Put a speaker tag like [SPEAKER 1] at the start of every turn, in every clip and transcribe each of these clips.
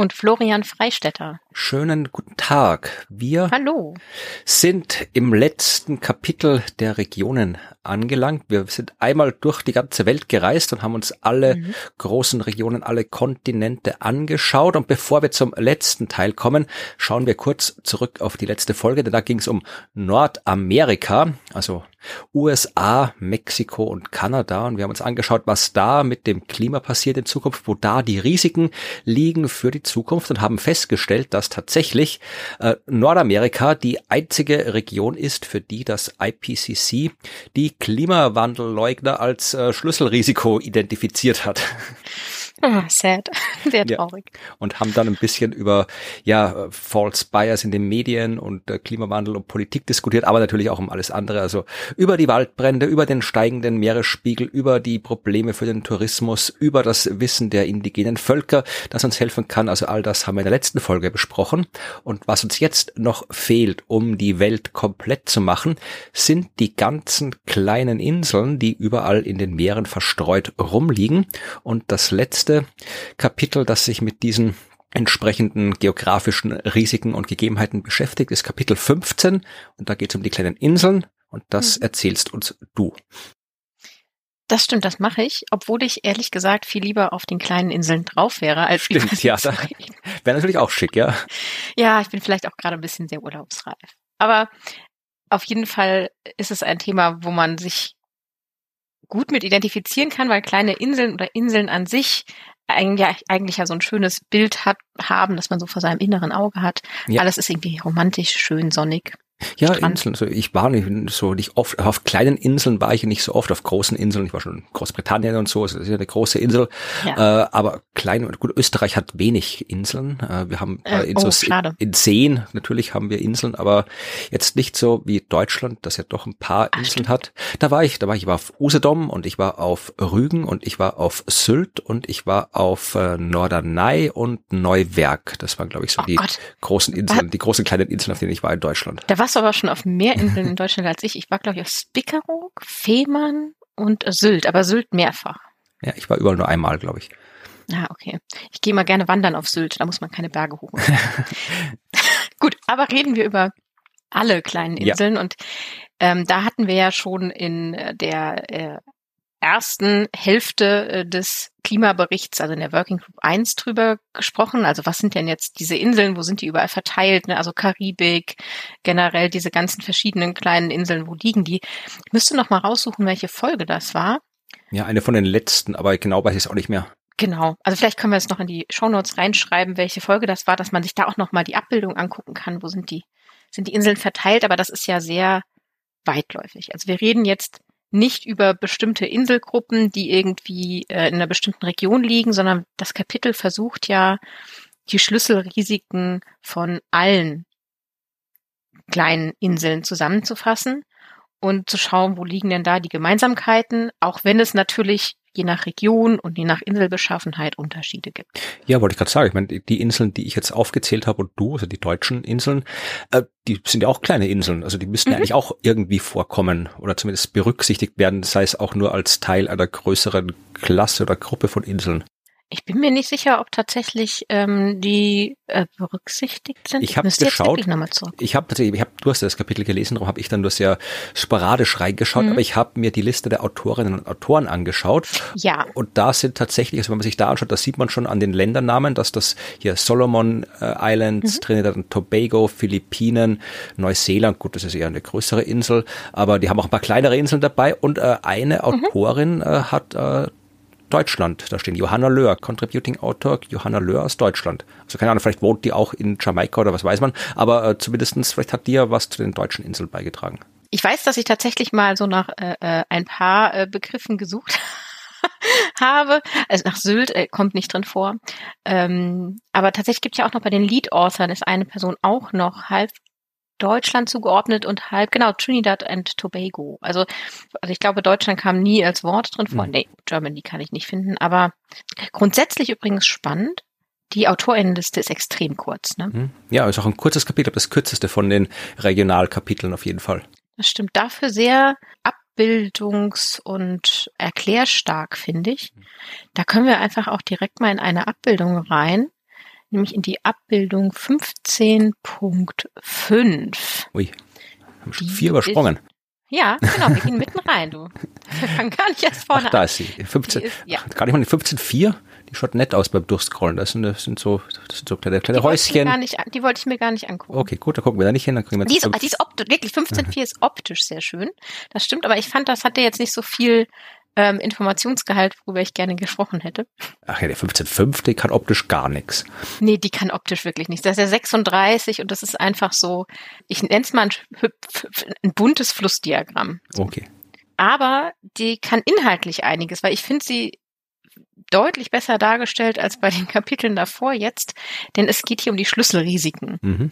[SPEAKER 1] und Florian Freistetter.
[SPEAKER 2] Schönen guten Tag. Wir
[SPEAKER 1] Hallo.
[SPEAKER 2] sind im letzten Kapitel der Regionen angelangt. Wir sind einmal durch die ganze Welt gereist und haben uns alle mhm. großen Regionen, alle Kontinente angeschaut. Und bevor wir zum letzten Teil kommen, schauen wir kurz zurück auf die letzte Folge, denn da ging es um Nordamerika, also USA, Mexiko und Kanada. Und wir haben uns angeschaut, was da mit dem Klima passiert in Zukunft, wo da die Risiken liegen für die Zukunft und haben festgestellt, dass tatsächlich äh, Nordamerika die einzige Region ist, für die das IPCC die Klimawandelleugner als äh, Schlüsselrisiko identifiziert hat.
[SPEAKER 1] Ah, sad. Sehr traurig.
[SPEAKER 2] Ja. Und haben dann ein bisschen über ja False Bias in den Medien und äh, Klimawandel und Politik diskutiert, aber natürlich auch um alles andere. Also über die Waldbrände, über den steigenden Meeresspiegel, über die Probleme für den Tourismus, über das Wissen der indigenen Völker, das uns helfen kann. Also all das haben wir in der letzten Folge besprochen. Und was uns jetzt noch fehlt, um die Welt komplett zu machen, sind die ganzen kleinen Inseln, die überall in den Meeren verstreut rumliegen. Und das letzte nächste Kapitel, das sich mit diesen entsprechenden geografischen Risiken und Gegebenheiten beschäftigt, ist Kapitel 15 und da geht es um die kleinen Inseln und das mhm. erzählst uns du.
[SPEAKER 1] Das stimmt, das mache ich, obwohl ich ehrlich gesagt viel lieber auf den kleinen Inseln drauf wäre, als
[SPEAKER 2] Stimmt, ja, wäre natürlich auch schick, ja.
[SPEAKER 1] Ja, ich bin vielleicht auch gerade ein bisschen sehr urlaubsreif. Aber auf jeden Fall ist es ein Thema, wo man sich gut mit identifizieren kann, weil kleine Inseln oder Inseln an sich eigentlich, eigentlich ja so ein schönes Bild hat, haben, das man so vor seinem inneren Auge hat. Ja. Alles ist irgendwie romantisch, schön, sonnig.
[SPEAKER 2] Ja, Strand. Inseln. Also ich war nicht so nicht oft auf kleinen Inseln war ich nicht so oft auf großen Inseln. Ich war schon in Großbritannien und so. Das ist ja eine große Insel. Ja. Äh, aber klein und gut. Österreich hat wenig Inseln. Äh, wir haben äh, in, oh, so, in, in Seen natürlich haben wir Inseln, aber jetzt nicht so wie Deutschland, das ja doch ein paar Ach, Inseln stimmt. hat. Da war ich, da war ich war auf Usedom und ich war auf Rügen und ich war auf Sylt und ich war auf äh, Norderney und Neuwerk. Das waren glaube ich so oh die Gott. großen Inseln, die großen kleinen Inseln, auf denen ich war in Deutschland.
[SPEAKER 1] Da warst aber schon auf mehr Inseln in Deutschland als ich. Ich war, glaube ich, auf Spickeroog, Fehmarn und Sylt, aber Sylt mehrfach.
[SPEAKER 2] Ja, ich war überall nur einmal, glaube ich.
[SPEAKER 1] Ah, okay. Ich gehe mal gerne wandern auf Sylt, da muss man keine Berge hoch. Gut, aber reden wir über alle kleinen Inseln ja. und ähm, da hatten wir ja schon in der äh, ersten Hälfte äh, des Klimaberichts, also in der Working Group 1 drüber gesprochen. Also was sind denn jetzt diese Inseln, wo sind die überall verteilt? Ne? Also Karibik, generell diese ganzen verschiedenen kleinen Inseln, wo liegen die? Ich müsste noch mal raussuchen, welche Folge das war.
[SPEAKER 2] Ja, eine von den letzten, aber genau weiß ich es auch nicht mehr.
[SPEAKER 1] Genau. Also vielleicht können wir es noch in die Shownotes reinschreiben, welche Folge das war, dass man sich da auch noch mal die Abbildung angucken kann. Wo sind die, sind die Inseln verteilt? Aber das ist ja sehr weitläufig. Also wir reden jetzt nicht über bestimmte Inselgruppen, die irgendwie äh, in einer bestimmten Region liegen, sondern das Kapitel versucht ja, die Schlüsselrisiken von allen kleinen Inseln zusammenzufassen und zu schauen, wo liegen denn da die Gemeinsamkeiten, auch wenn es natürlich je nach Region und je nach Inselbeschaffenheit Unterschiede gibt.
[SPEAKER 2] Ja, wollte ich gerade sagen. Ich meine, die Inseln, die ich jetzt aufgezählt habe und du, also die deutschen Inseln, äh, die sind ja auch kleine Inseln. Also die müssten mhm. ja eigentlich auch irgendwie vorkommen oder zumindest berücksichtigt werden, sei es auch nur als Teil einer größeren Klasse oder Gruppe von Inseln.
[SPEAKER 1] Ich bin mir nicht sicher, ob tatsächlich ähm, die äh, berücksichtigt sind.
[SPEAKER 2] Ich habe geschaut. Ich habe ich hab, du hast das Kapitel gelesen, darum habe ich dann nur sehr sporadisch reingeschaut, mhm. aber ich habe mir die Liste der Autorinnen und Autoren angeschaut.
[SPEAKER 1] Ja.
[SPEAKER 2] Und da sind tatsächlich, also wenn man sich da anschaut, da sieht man schon an den Ländernamen, dass das hier Solomon äh, Islands, mhm. Trinidad und Tobago, Philippinen, Neuseeland, gut, das ist eher eine größere Insel, aber die haben auch ein paar kleinere Inseln dabei und äh, eine mhm. Autorin mhm. äh, hat äh, Deutschland. Da stehen Johanna Löhr, Contributing Autor Johanna Löhr aus Deutschland. Also keine Ahnung, vielleicht wohnt die auch in Jamaika oder was weiß man, aber äh, zumindestens vielleicht hat die ja was zu den deutschen Inseln beigetragen.
[SPEAKER 1] Ich weiß, dass ich tatsächlich mal so nach äh, äh ein paar äh, Begriffen gesucht habe. Also nach Sylt äh, kommt nicht drin vor. Ähm, aber tatsächlich gibt es ja auch noch bei den Lead-Authors ist eine Person auch noch halb Deutschland zugeordnet und halb, genau, Trinidad and Tobago. Also, also ich glaube, Deutschland kam nie als Wort drin vor. Mhm. Nee, Germany kann ich nicht finden. Aber grundsätzlich übrigens spannend. Die Autorinnenliste ist extrem kurz. Ne?
[SPEAKER 2] Mhm. Ja, ist auch ein kurzes Kapitel, das kürzeste von den Regionalkapiteln auf jeden Fall.
[SPEAKER 1] Das stimmt. Dafür sehr abbildungs- und erklärstark, finde ich. Da können wir einfach auch direkt mal in eine Abbildung rein nämlich in die Abbildung 15.5.
[SPEAKER 2] Ui, haben schon vier übersprungen. Ist,
[SPEAKER 1] ja, genau, wir gehen mitten rein, du. Wir fangen gar nicht erst vorne
[SPEAKER 2] Ach, da ist sie. 15, ist, ja. Gar nicht mal die 15.4? Die schaut nett aus beim Durchscrollen. Das sind, das sind so, das sind so kleine, kleine
[SPEAKER 1] die
[SPEAKER 2] Häuschen.
[SPEAKER 1] Wollte nicht, die wollte ich mir gar nicht angucken.
[SPEAKER 2] Okay, gut, da gucken wir da nicht hin. Dann kriegen wir
[SPEAKER 1] die, ist, die ist optisch, wirklich, 15.4 ist optisch sehr schön. Das stimmt, aber ich fand, das hatte jetzt nicht so viel ähm, Informationsgehalt, worüber ich gerne gesprochen hätte.
[SPEAKER 2] Ach ja, der 15.5, die kann optisch gar nichts.
[SPEAKER 1] Nee, die kann optisch wirklich nichts. Das ist ja 36 und das ist einfach so, ich nenne es mal ein, ein buntes Flussdiagramm.
[SPEAKER 2] Okay.
[SPEAKER 1] Aber die kann inhaltlich einiges, weil ich finde sie deutlich besser dargestellt als bei den Kapiteln davor jetzt, denn es geht hier um die Schlüsselrisiken. Mhm.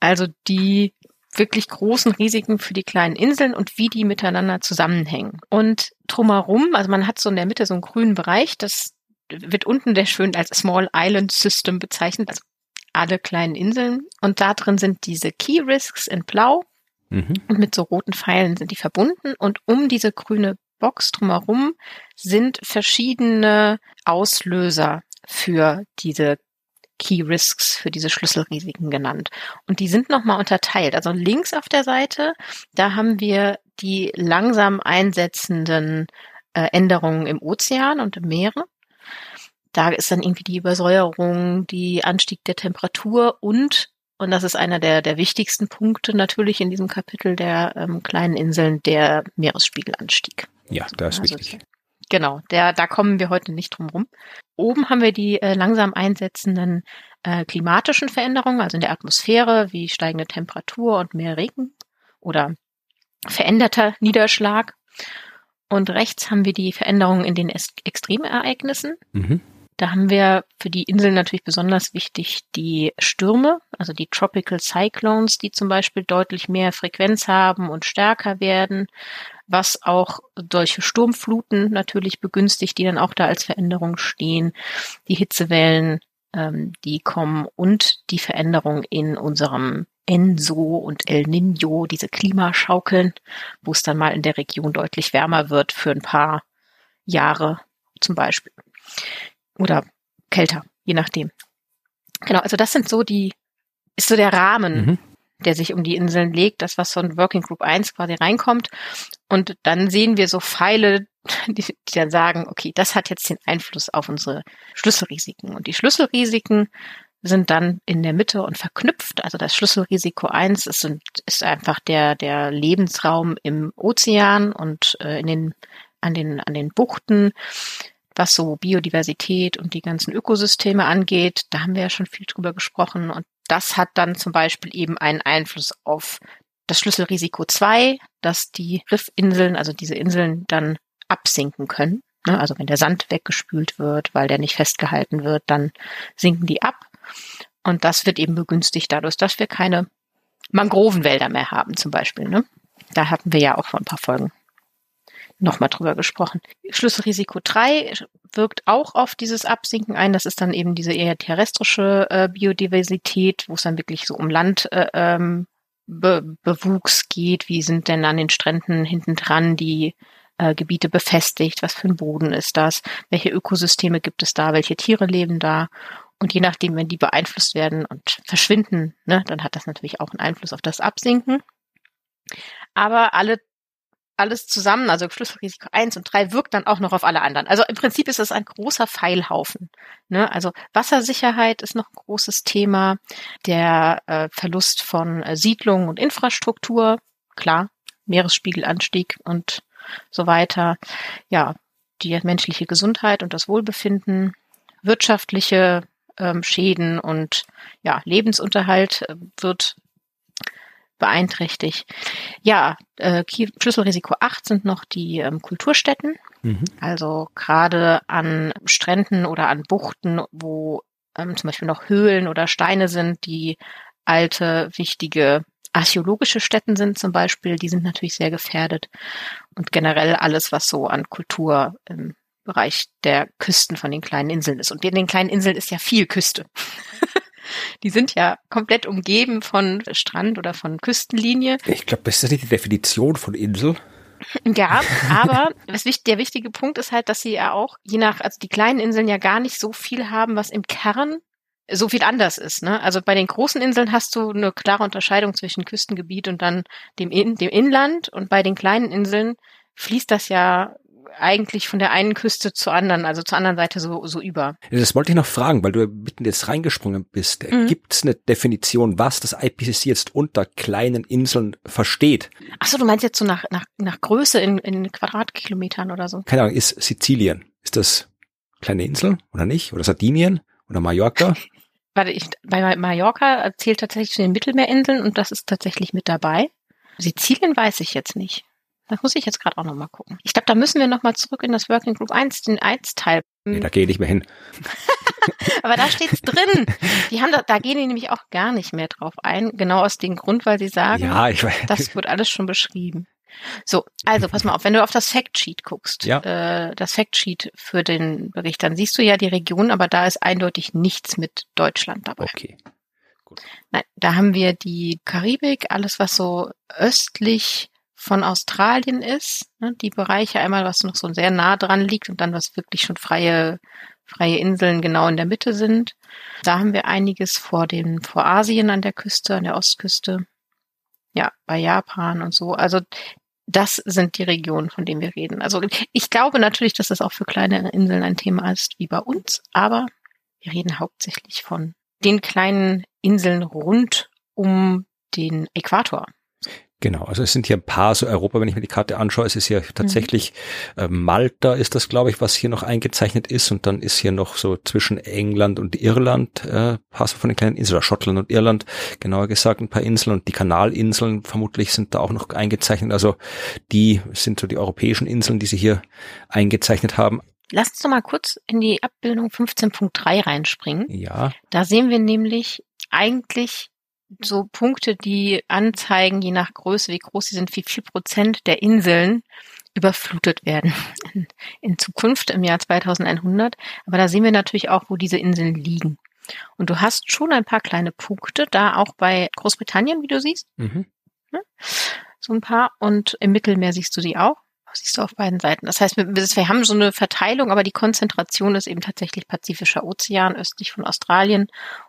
[SPEAKER 1] Also die wirklich großen Risiken für die kleinen Inseln und wie die miteinander zusammenhängen. Und drumherum, also man hat so in der Mitte so einen grünen Bereich, das wird unten der schön als Small Island System bezeichnet, also alle kleinen Inseln. Und da drin sind diese Key Risks in Blau mhm. und mit so roten Pfeilen sind die verbunden. Und um diese grüne Box drumherum sind verschiedene Auslöser für diese Key Risks für diese Schlüsselrisiken genannt. Und die sind nochmal unterteilt. Also links auf der Seite, da haben wir die langsam einsetzenden äh, Änderungen im Ozean und im Meere. Da ist dann irgendwie die Übersäuerung, die Anstieg der Temperatur und, und das ist einer der, der wichtigsten Punkte natürlich in diesem Kapitel der ähm, kleinen Inseln, der Meeresspiegelanstieg.
[SPEAKER 2] Ja, das ist also, wichtig.
[SPEAKER 1] Genau, der, da kommen wir heute nicht drum rum. Oben haben wir die äh, langsam einsetzenden äh, klimatischen Veränderungen, also in der Atmosphäre, wie steigende Temperatur und mehr Regen oder veränderter Niederschlag. Und rechts haben wir die Veränderungen in den Extremereignissen. Mhm. Da haben wir für die Inseln natürlich besonders wichtig die Stürme, also die Tropical Cyclones, die zum Beispiel deutlich mehr Frequenz haben und stärker werden, was auch solche Sturmfluten natürlich begünstigt, die dann auch da als Veränderung stehen, die Hitzewellen, ähm, die kommen und die Veränderung in unserem Enso und El Nino, diese Klimaschaukeln, wo es dann mal in der Region deutlich wärmer wird für ein paar Jahre zum Beispiel oder kälter, je nachdem. Genau, also das sind so die, ist so der Rahmen, mhm. der sich um die Inseln legt, das, was von Working Group 1 quasi reinkommt. Und dann sehen wir so Pfeile, die, die dann sagen, okay, das hat jetzt den Einfluss auf unsere Schlüsselrisiken. Und die Schlüsselrisiken sind dann in der Mitte und verknüpft. Also das Schlüsselrisiko 1 ist, ist einfach der, der Lebensraum im Ozean und äh, in den, an, den, an den Buchten was so Biodiversität und die ganzen Ökosysteme angeht. Da haben wir ja schon viel drüber gesprochen. Und das hat dann zum Beispiel eben einen Einfluss auf das Schlüsselrisiko 2, dass die Riffinseln, also diese Inseln dann absinken können. Ne? Also wenn der Sand weggespült wird, weil der nicht festgehalten wird, dann sinken die ab. Und das wird eben begünstigt dadurch, dass wir keine Mangrovenwälder mehr haben zum Beispiel. Ne? Da hatten wir ja auch vor ein paar Folgen nochmal drüber gesprochen. Schlüsselrisiko 3 wirkt auch auf dieses Absinken ein. Das ist dann eben diese eher terrestrische äh, Biodiversität, wo es dann wirklich so um Landbewuchs äh, ähm, Bewuchs geht. Wie sind denn an den Stränden hinten dran die äh, Gebiete befestigt? Was für ein Boden ist das? Welche Ökosysteme gibt es da? Welche Tiere leben da? Und je nachdem, wenn die beeinflusst werden und verschwinden, ne, dann hat das natürlich auch einen Einfluss auf das Absinken. Aber alle alles zusammen, also Schlüsselrisiko 1 und 3, wirkt dann auch noch auf alle anderen. Also im Prinzip ist es ein großer Pfeilhaufen. Ne? Also Wassersicherheit ist noch ein großes Thema, der äh, Verlust von äh, Siedlungen und Infrastruktur, klar, Meeresspiegelanstieg und so weiter. Ja, die menschliche Gesundheit und das Wohlbefinden, wirtschaftliche ähm, Schäden und ja, Lebensunterhalt äh, wird beeinträchtigt. Ja, äh, Schlüsselrisiko 8 sind noch die ähm, Kulturstätten. Mhm. Also gerade an Stränden oder an Buchten, wo ähm, zum Beispiel noch Höhlen oder Steine sind, die alte, wichtige archäologische Stätten sind zum Beispiel, die sind natürlich sehr gefährdet. Und generell alles, was so an Kultur im Bereich der Küsten von den kleinen Inseln ist. Und in den kleinen Inseln ist ja viel Küste. die sind ja komplett umgeben von Strand oder von Küstenlinie.
[SPEAKER 2] Ich glaube, das ist nicht die Definition von Insel.
[SPEAKER 1] Ja, aber der wichtige Punkt ist halt, dass sie ja auch, je nach, also die kleinen Inseln ja gar nicht so viel haben, was im Kern so viel anders ist. Ne? Also bei den großen Inseln hast du eine klare Unterscheidung zwischen Küstengebiet und dann dem, In dem Inland und bei den kleinen Inseln fließt das ja eigentlich von der einen Küste zur anderen, also zur anderen Seite so, so über.
[SPEAKER 2] Das wollte ich noch fragen, weil du mitten jetzt reingesprungen bist. Mhm. Gibt es eine Definition, was das IPCC jetzt unter kleinen Inseln versteht?
[SPEAKER 1] Achso, du meinst jetzt so nach, nach, nach Größe in, in Quadratkilometern oder so?
[SPEAKER 2] Keine Ahnung, ist Sizilien, ist das kleine Insel oder nicht? Oder Sardinien oder Mallorca?
[SPEAKER 1] Warte, ich, bei Mallorca zählt tatsächlich zu den Mittelmeerinseln und das ist tatsächlich mit dabei. Sizilien weiß ich jetzt nicht. Das muss ich jetzt gerade auch nochmal gucken. Ich glaube, da müssen wir nochmal zurück in das Working Group 1, den 1-Teil.
[SPEAKER 2] Nee, da gehe ich nicht mehr hin.
[SPEAKER 1] Aber da steht's drin. Die haben da, da gehen die nämlich auch gar nicht mehr drauf ein. Genau aus dem Grund, weil sie sagen,
[SPEAKER 2] ja, ich weiß.
[SPEAKER 1] das wird alles schon beschrieben. So, also pass mal auf, wenn du auf das Factsheet guckst, ja. äh, das Factsheet für den Bericht, dann siehst du ja die Region, aber da ist eindeutig nichts mit Deutschland dabei.
[SPEAKER 2] Okay.
[SPEAKER 1] Gut. Nein, da haben wir die Karibik, alles was so östlich von Australien ist. Ne? Die Bereiche einmal, was noch so sehr nah dran liegt und dann was wirklich schon freie, freie Inseln genau in der Mitte sind. Da haben wir einiges vor dem, vor Asien an der Küste, an der Ostküste. Ja, bei Japan und so. Also das sind die Regionen, von denen wir reden. Also ich glaube natürlich, dass das auch für kleine Inseln ein Thema ist wie bei uns, aber wir reden hauptsächlich von den kleinen Inseln rund um den Äquator.
[SPEAKER 2] Genau, also es sind hier ein paar so Europa, wenn ich mir die Karte anschaue, es ist hier tatsächlich mhm. äh, Malta ist das, glaube ich, was hier noch eingezeichnet ist und dann ist hier noch so zwischen England und Irland äh, paar so von den kleinen Inseln, oder Schottland und Irland, genauer gesagt ein paar Inseln und die Kanalinseln vermutlich sind da auch noch eingezeichnet. Also die sind so die europäischen Inseln, die sie hier eingezeichnet haben.
[SPEAKER 1] Lass uns doch mal kurz in die Abbildung 15.3 reinspringen.
[SPEAKER 2] Ja.
[SPEAKER 1] Da sehen wir nämlich eigentlich so Punkte, die anzeigen, je nach Größe, wie groß sie sind, wie viel Prozent der Inseln überflutet werden in, in Zukunft im Jahr 2100. Aber da sehen wir natürlich auch, wo diese Inseln liegen. Und du hast schon ein paar kleine Punkte, da auch bei Großbritannien, wie du siehst. Mhm. So ein paar. Und im Mittelmeer siehst du die auch. Siehst du auf beiden Seiten. Das heißt, wir haben so eine Verteilung, aber die Konzentration ist eben tatsächlich Pazifischer Ozean östlich von Australien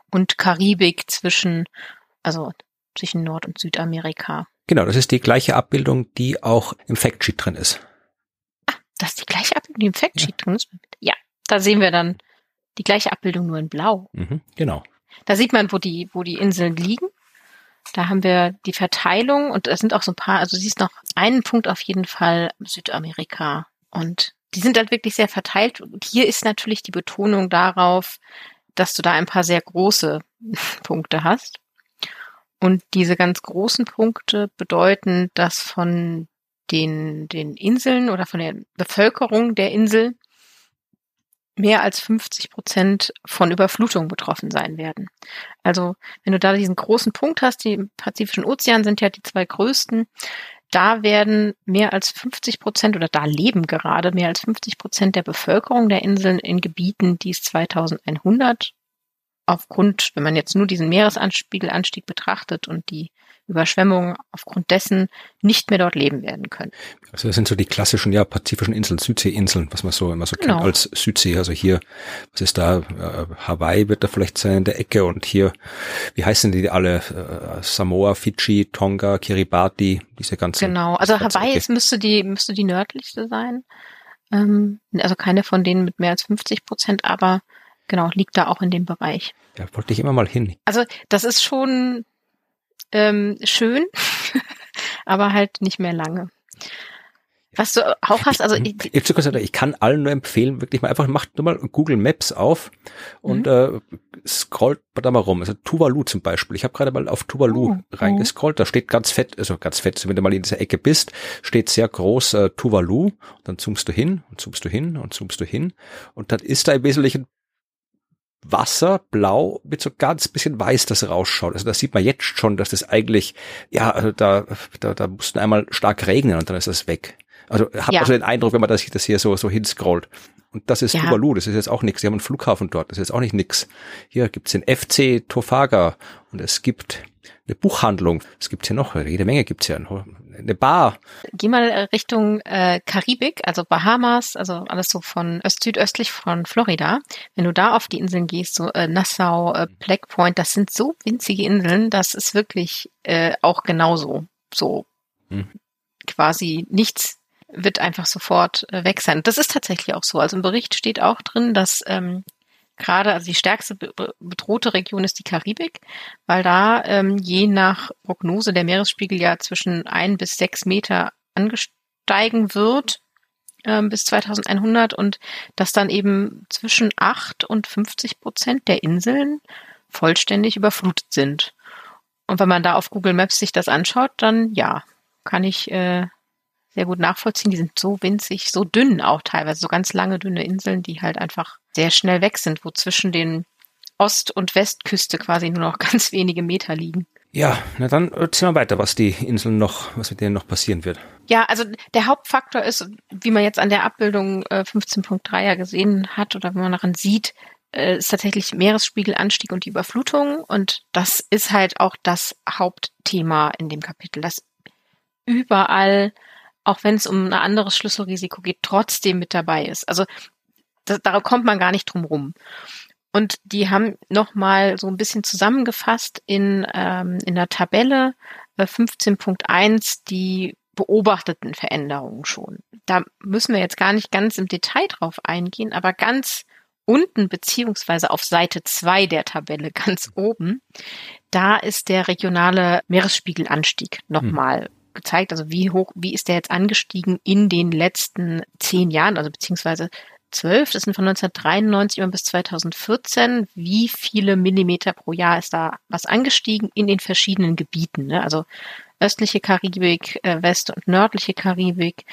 [SPEAKER 1] und Karibik zwischen also zwischen Nord- und Südamerika.
[SPEAKER 2] Genau, das ist die gleiche Abbildung, die auch im Factsheet drin ist.
[SPEAKER 1] Ah, das ist die gleiche Abbildung, die im Factsheet ja. drin ist? Ja, da sehen wir dann die gleiche Abbildung nur in Blau.
[SPEAKER 2] Mhm, genau.
[SPEAKER 1] Da sieht man, wo die, wo die Inseln liegen. Da haben wir die Verteilung und es sind auch so ein paar, also siehst noch einen Punkt auf jeden Fall Südamerika und die sind halt wirklich sehr verteilt. Und hier ist natürlich die Betonung darauf, dass du da ein paar sehr große Punkte hast. Und diese ganz großen Punkte bedeuten, dass von den, den Inseln oder von der Bevölkerung der Insel mehr als 50 Prozent von Überflutung betroffen sein werden. Also wenn du da diesen großen Punkt hast, die Pazifischen Ozean sind ja die zwei größten, da werden mehr als 50 Prozent oder da leben gerade mehr als 50 Prozent der Bevölkerung der Inseln in Gebieten, die es 2100 aufgrund, wenn man jetzt nur diesen Meeresspiegelanstieg betrachtet und die Überschwemmungen aufgrund dessen nicht mehr dort leben werden können.
[SPEAKER 2] Also das sind so die klassischen, ja, pazifischen Inseln, Südseeinseln, was man so immer so genau. kennt als Südsee. Also hier, was ist da, äh, Hawaii wird da vielleicht sein in der Ecke und hier, wie heißen die alle? Äh, Samoa, Fidschi, Tonga, Kiribati, diese ganzen.
[SPEAKER 1] Genau, also Hawaii ist, müsste die, müsste die nördlichste sein. Ähm, also keine von denen mit mehr als 50 Prozent, aber genau, liegt da auch in dem Bereich.
[SPEAKER 2] Ja, wollte ich immer mal hin.
[SPEAKER 1] Also das ist schon ähm, schön, aber halt nicht mehr lange. Was du auch hast, also
[SPEAKER 2] ich, ich, ich kann allen nur empfehlen, wirklich mal einfach macht nur mal Google Maps auf und mhm. äh, scrollt da mal rum. Also Tuvalu zum Beispiel. Ich habe gerade mal auf Tuvalu oh, reingescrollt. Da steht ganz fett, also ganz fett, wenn du mal in dieser Ecke bist, steht sehr groß äh, Tuvalu. Dann zoomst du hin und zoomst du hin und zoomst du hin und dann ist da im Wesentlichen Wasser blau mit so ganz bisschen weiß, das rausschaut. Also da sieht man jetzt schon, dass das eigentlich, ja, also da, da, da mussten einmal stark regnen und dann ist das weg. Also hat ja. man so den Eindruck, wenn man das, das hier so, so hinscrollt. Und das ist ja. Tuvalu, das ist jetzt auch nichts. Sie haben einen Flughafen dort, das ist jetzt auch nicht nix. Hier gibt's den FC Tofaga und es gibt eine Buchhandlung. Es gibt hier noch, jede Menge gibt's hier. Eine Bar.
[SPEAKER 1] Geh mal Richtung äh, Karibik, also Bahamas, also alles so von öst südöstlich von Florida. Wenn du da auf die Inseln gehst, so äh, Nassau, äh, Black Point, das sind so winzige Inseln, das ist wirklich äh, auch genauso. So hm. quasi nichts wird einfach sofort äh, weg sein. Das ist tatsächlich auch so. Also im Bericht steht auch drin, dass ähm, gerade, also die stärkste bedrohte Region ist die Karibik, weil da ähm, je nach Prognose der Meeresspiegel ja zwischen ein bis sechs Meter angesteigen wird ähm, bis 2100 und dass dann eben zwischen acht und 50 Prozent der Inseln vollständig überflutet sind. Und wenn man da auf Google Maps sich das anschaut, dann ja, kann ich äh, sehr gut nachvollziehen. Die sind so winzig, so dünn auch teilweise, so ganz lange, dünne Inseln, die halt einfach sehr schnell weg sind, wo zwischen den Ost- und Westküste quasi nur noch ganz wenige Meter liegen.
[SPEAKER 2] Ja, na dann erzähl mal weiter, was die Inseln noch, was mit denen noch passieren wird.
[SPEAKER 1] Ja, also der Hauptfaktor ist, wie man jetzt an der Abbildung äh, 15.3 ja gesehen hat oder wenn man daran sieht, äh, ist tatsächlich Meeresspiegelanstieg und die Überflutung. Und das ist halt auch das Hauptthema in dem Kapitel, dass überall auch wenn es um ein anderes Schlüsselrisiko geht, trotzdem mit dabei ist. Also da, da kommt man gar nicht drum rum. Und die haben nochmal so ein bisschen zusammengefasst in, ähm, in der Tabelle äh, 15.1 die beobachteten Veränderungen schon. Da müssen wir jetzt gar nicht ganz im Detail drauf eingehen, aber ganz unten beziehungsweise auf Seite zwei der Tabelle ganz oben, da ist der regionale Meeresspiegelanstieg nochmal hm gezeigt, also wie hoch, wie ist der jetzt angestiegen in den letzten zehn Jahren, also beziehungsweise zwölf, das sind von 1993 immer bis 2014, wie viele Millimeter pro Jahr ist da was angestiegen in den verschiedenen Gebieten, ne? also östliche Karibik, äh, west- und nördliche Karibik,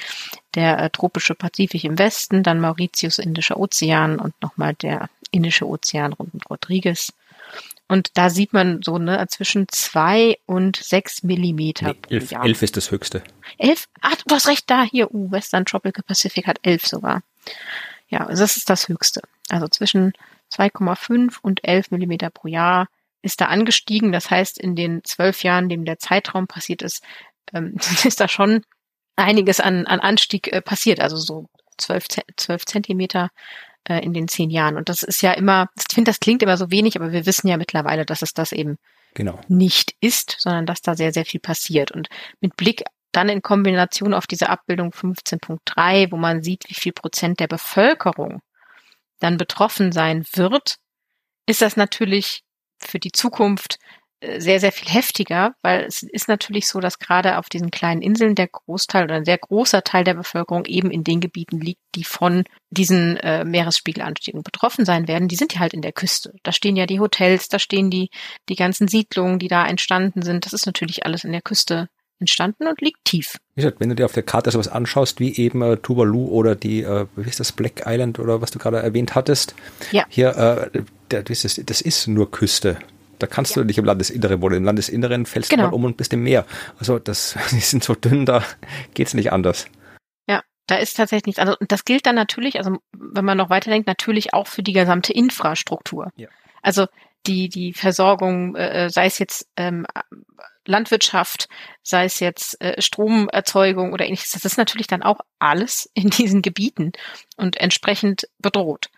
[SPEAKER 1] der äh, tropische Pazifik im Westen, dann Mauritius, Indischer Ozean und nochmal der Indische Ozean rund um Rodriguez. Und da sieht man so ne, zwischen zwei und sechs Millimeter nee,
[SPEAKER 2] pro elf, Jahr. Elf ist das höchste.
[SPEAKER 1] Elf? Ach, du hast recht, da hier, uh, Western Tropical Pacific hat elf sogar. Ja, also das ist das höchste. Also zwischen 2,5 und 11 Millimeter pro Jahr ist da angestiegen. Das heißt, in den zwölf Jahren, in dem der Zeitraum passiert ist, ähm, ist da schon einiges an, an Anstieg äh, passiert. Also so zwölf, zwölf Zentimeter äh, in den zehn Jahren. Und das ist ja immer, ich finde, das klingt immer so wenig, aber wir wissen ja mittlerweile, dass es das eben genau. nicht ist, sondern dass da sehr, sehr viel passiert. Und mit Blick dann in Kombination auf diese Abbildung 15.3, wo man sieht, wie viel Prozent der Bevölkerung dann betroffen sein wird, ist das natürlich für die Zukunft äh, sehr, sehr viel heftiger, weil es ist natürlich so, dass gerade auf diesen kleinen Inseln der Großteil oder ein sehr großer Teil der Bevölkerung eben in den Gebieten liegt, die von diesen äh, Meeresspiegelanstiegen betroffen sein werden. Die sind ja halt in der Küste. Da stehen ja die Hotels, da stehen die, die ganzen Siedlungen, die da entstanden sind. Das ist natürlich alles in der Küste entstanden und liegt tief.
[SPEAKER 2] Wie gesagt, wenn du dir auf der Karte sowas anschaust, wie eben äh, Tuvalu oder die, äh, wie ist das, Black Island oder was du gerade erwähnt hattest, ja. hier, äh, das, ist, das ist nur Küste. Da kannst ja. du nicht im Landesinneren wohnen. Im Landesinneren fällst genau. du mal um und bist im Meer. Also das, die sind so dünn, da geht's nicht anders.
[SPEAKER 1] Ja, da ist tatsächlich nichts anderes. Und das gilt dann natürlich, also wenn man noch weiterdenkt, natürlich auch für die gesamte Infrastruktur. Ja. Also die, die Versorgung, äh, sei es jetzt ähm, Landwirtschaft, sei es jetzt äh, Stromerzeugung oder ähnliches, das ist natürlich dann auch alles in diesen Gebieten und entsprechend bedroht.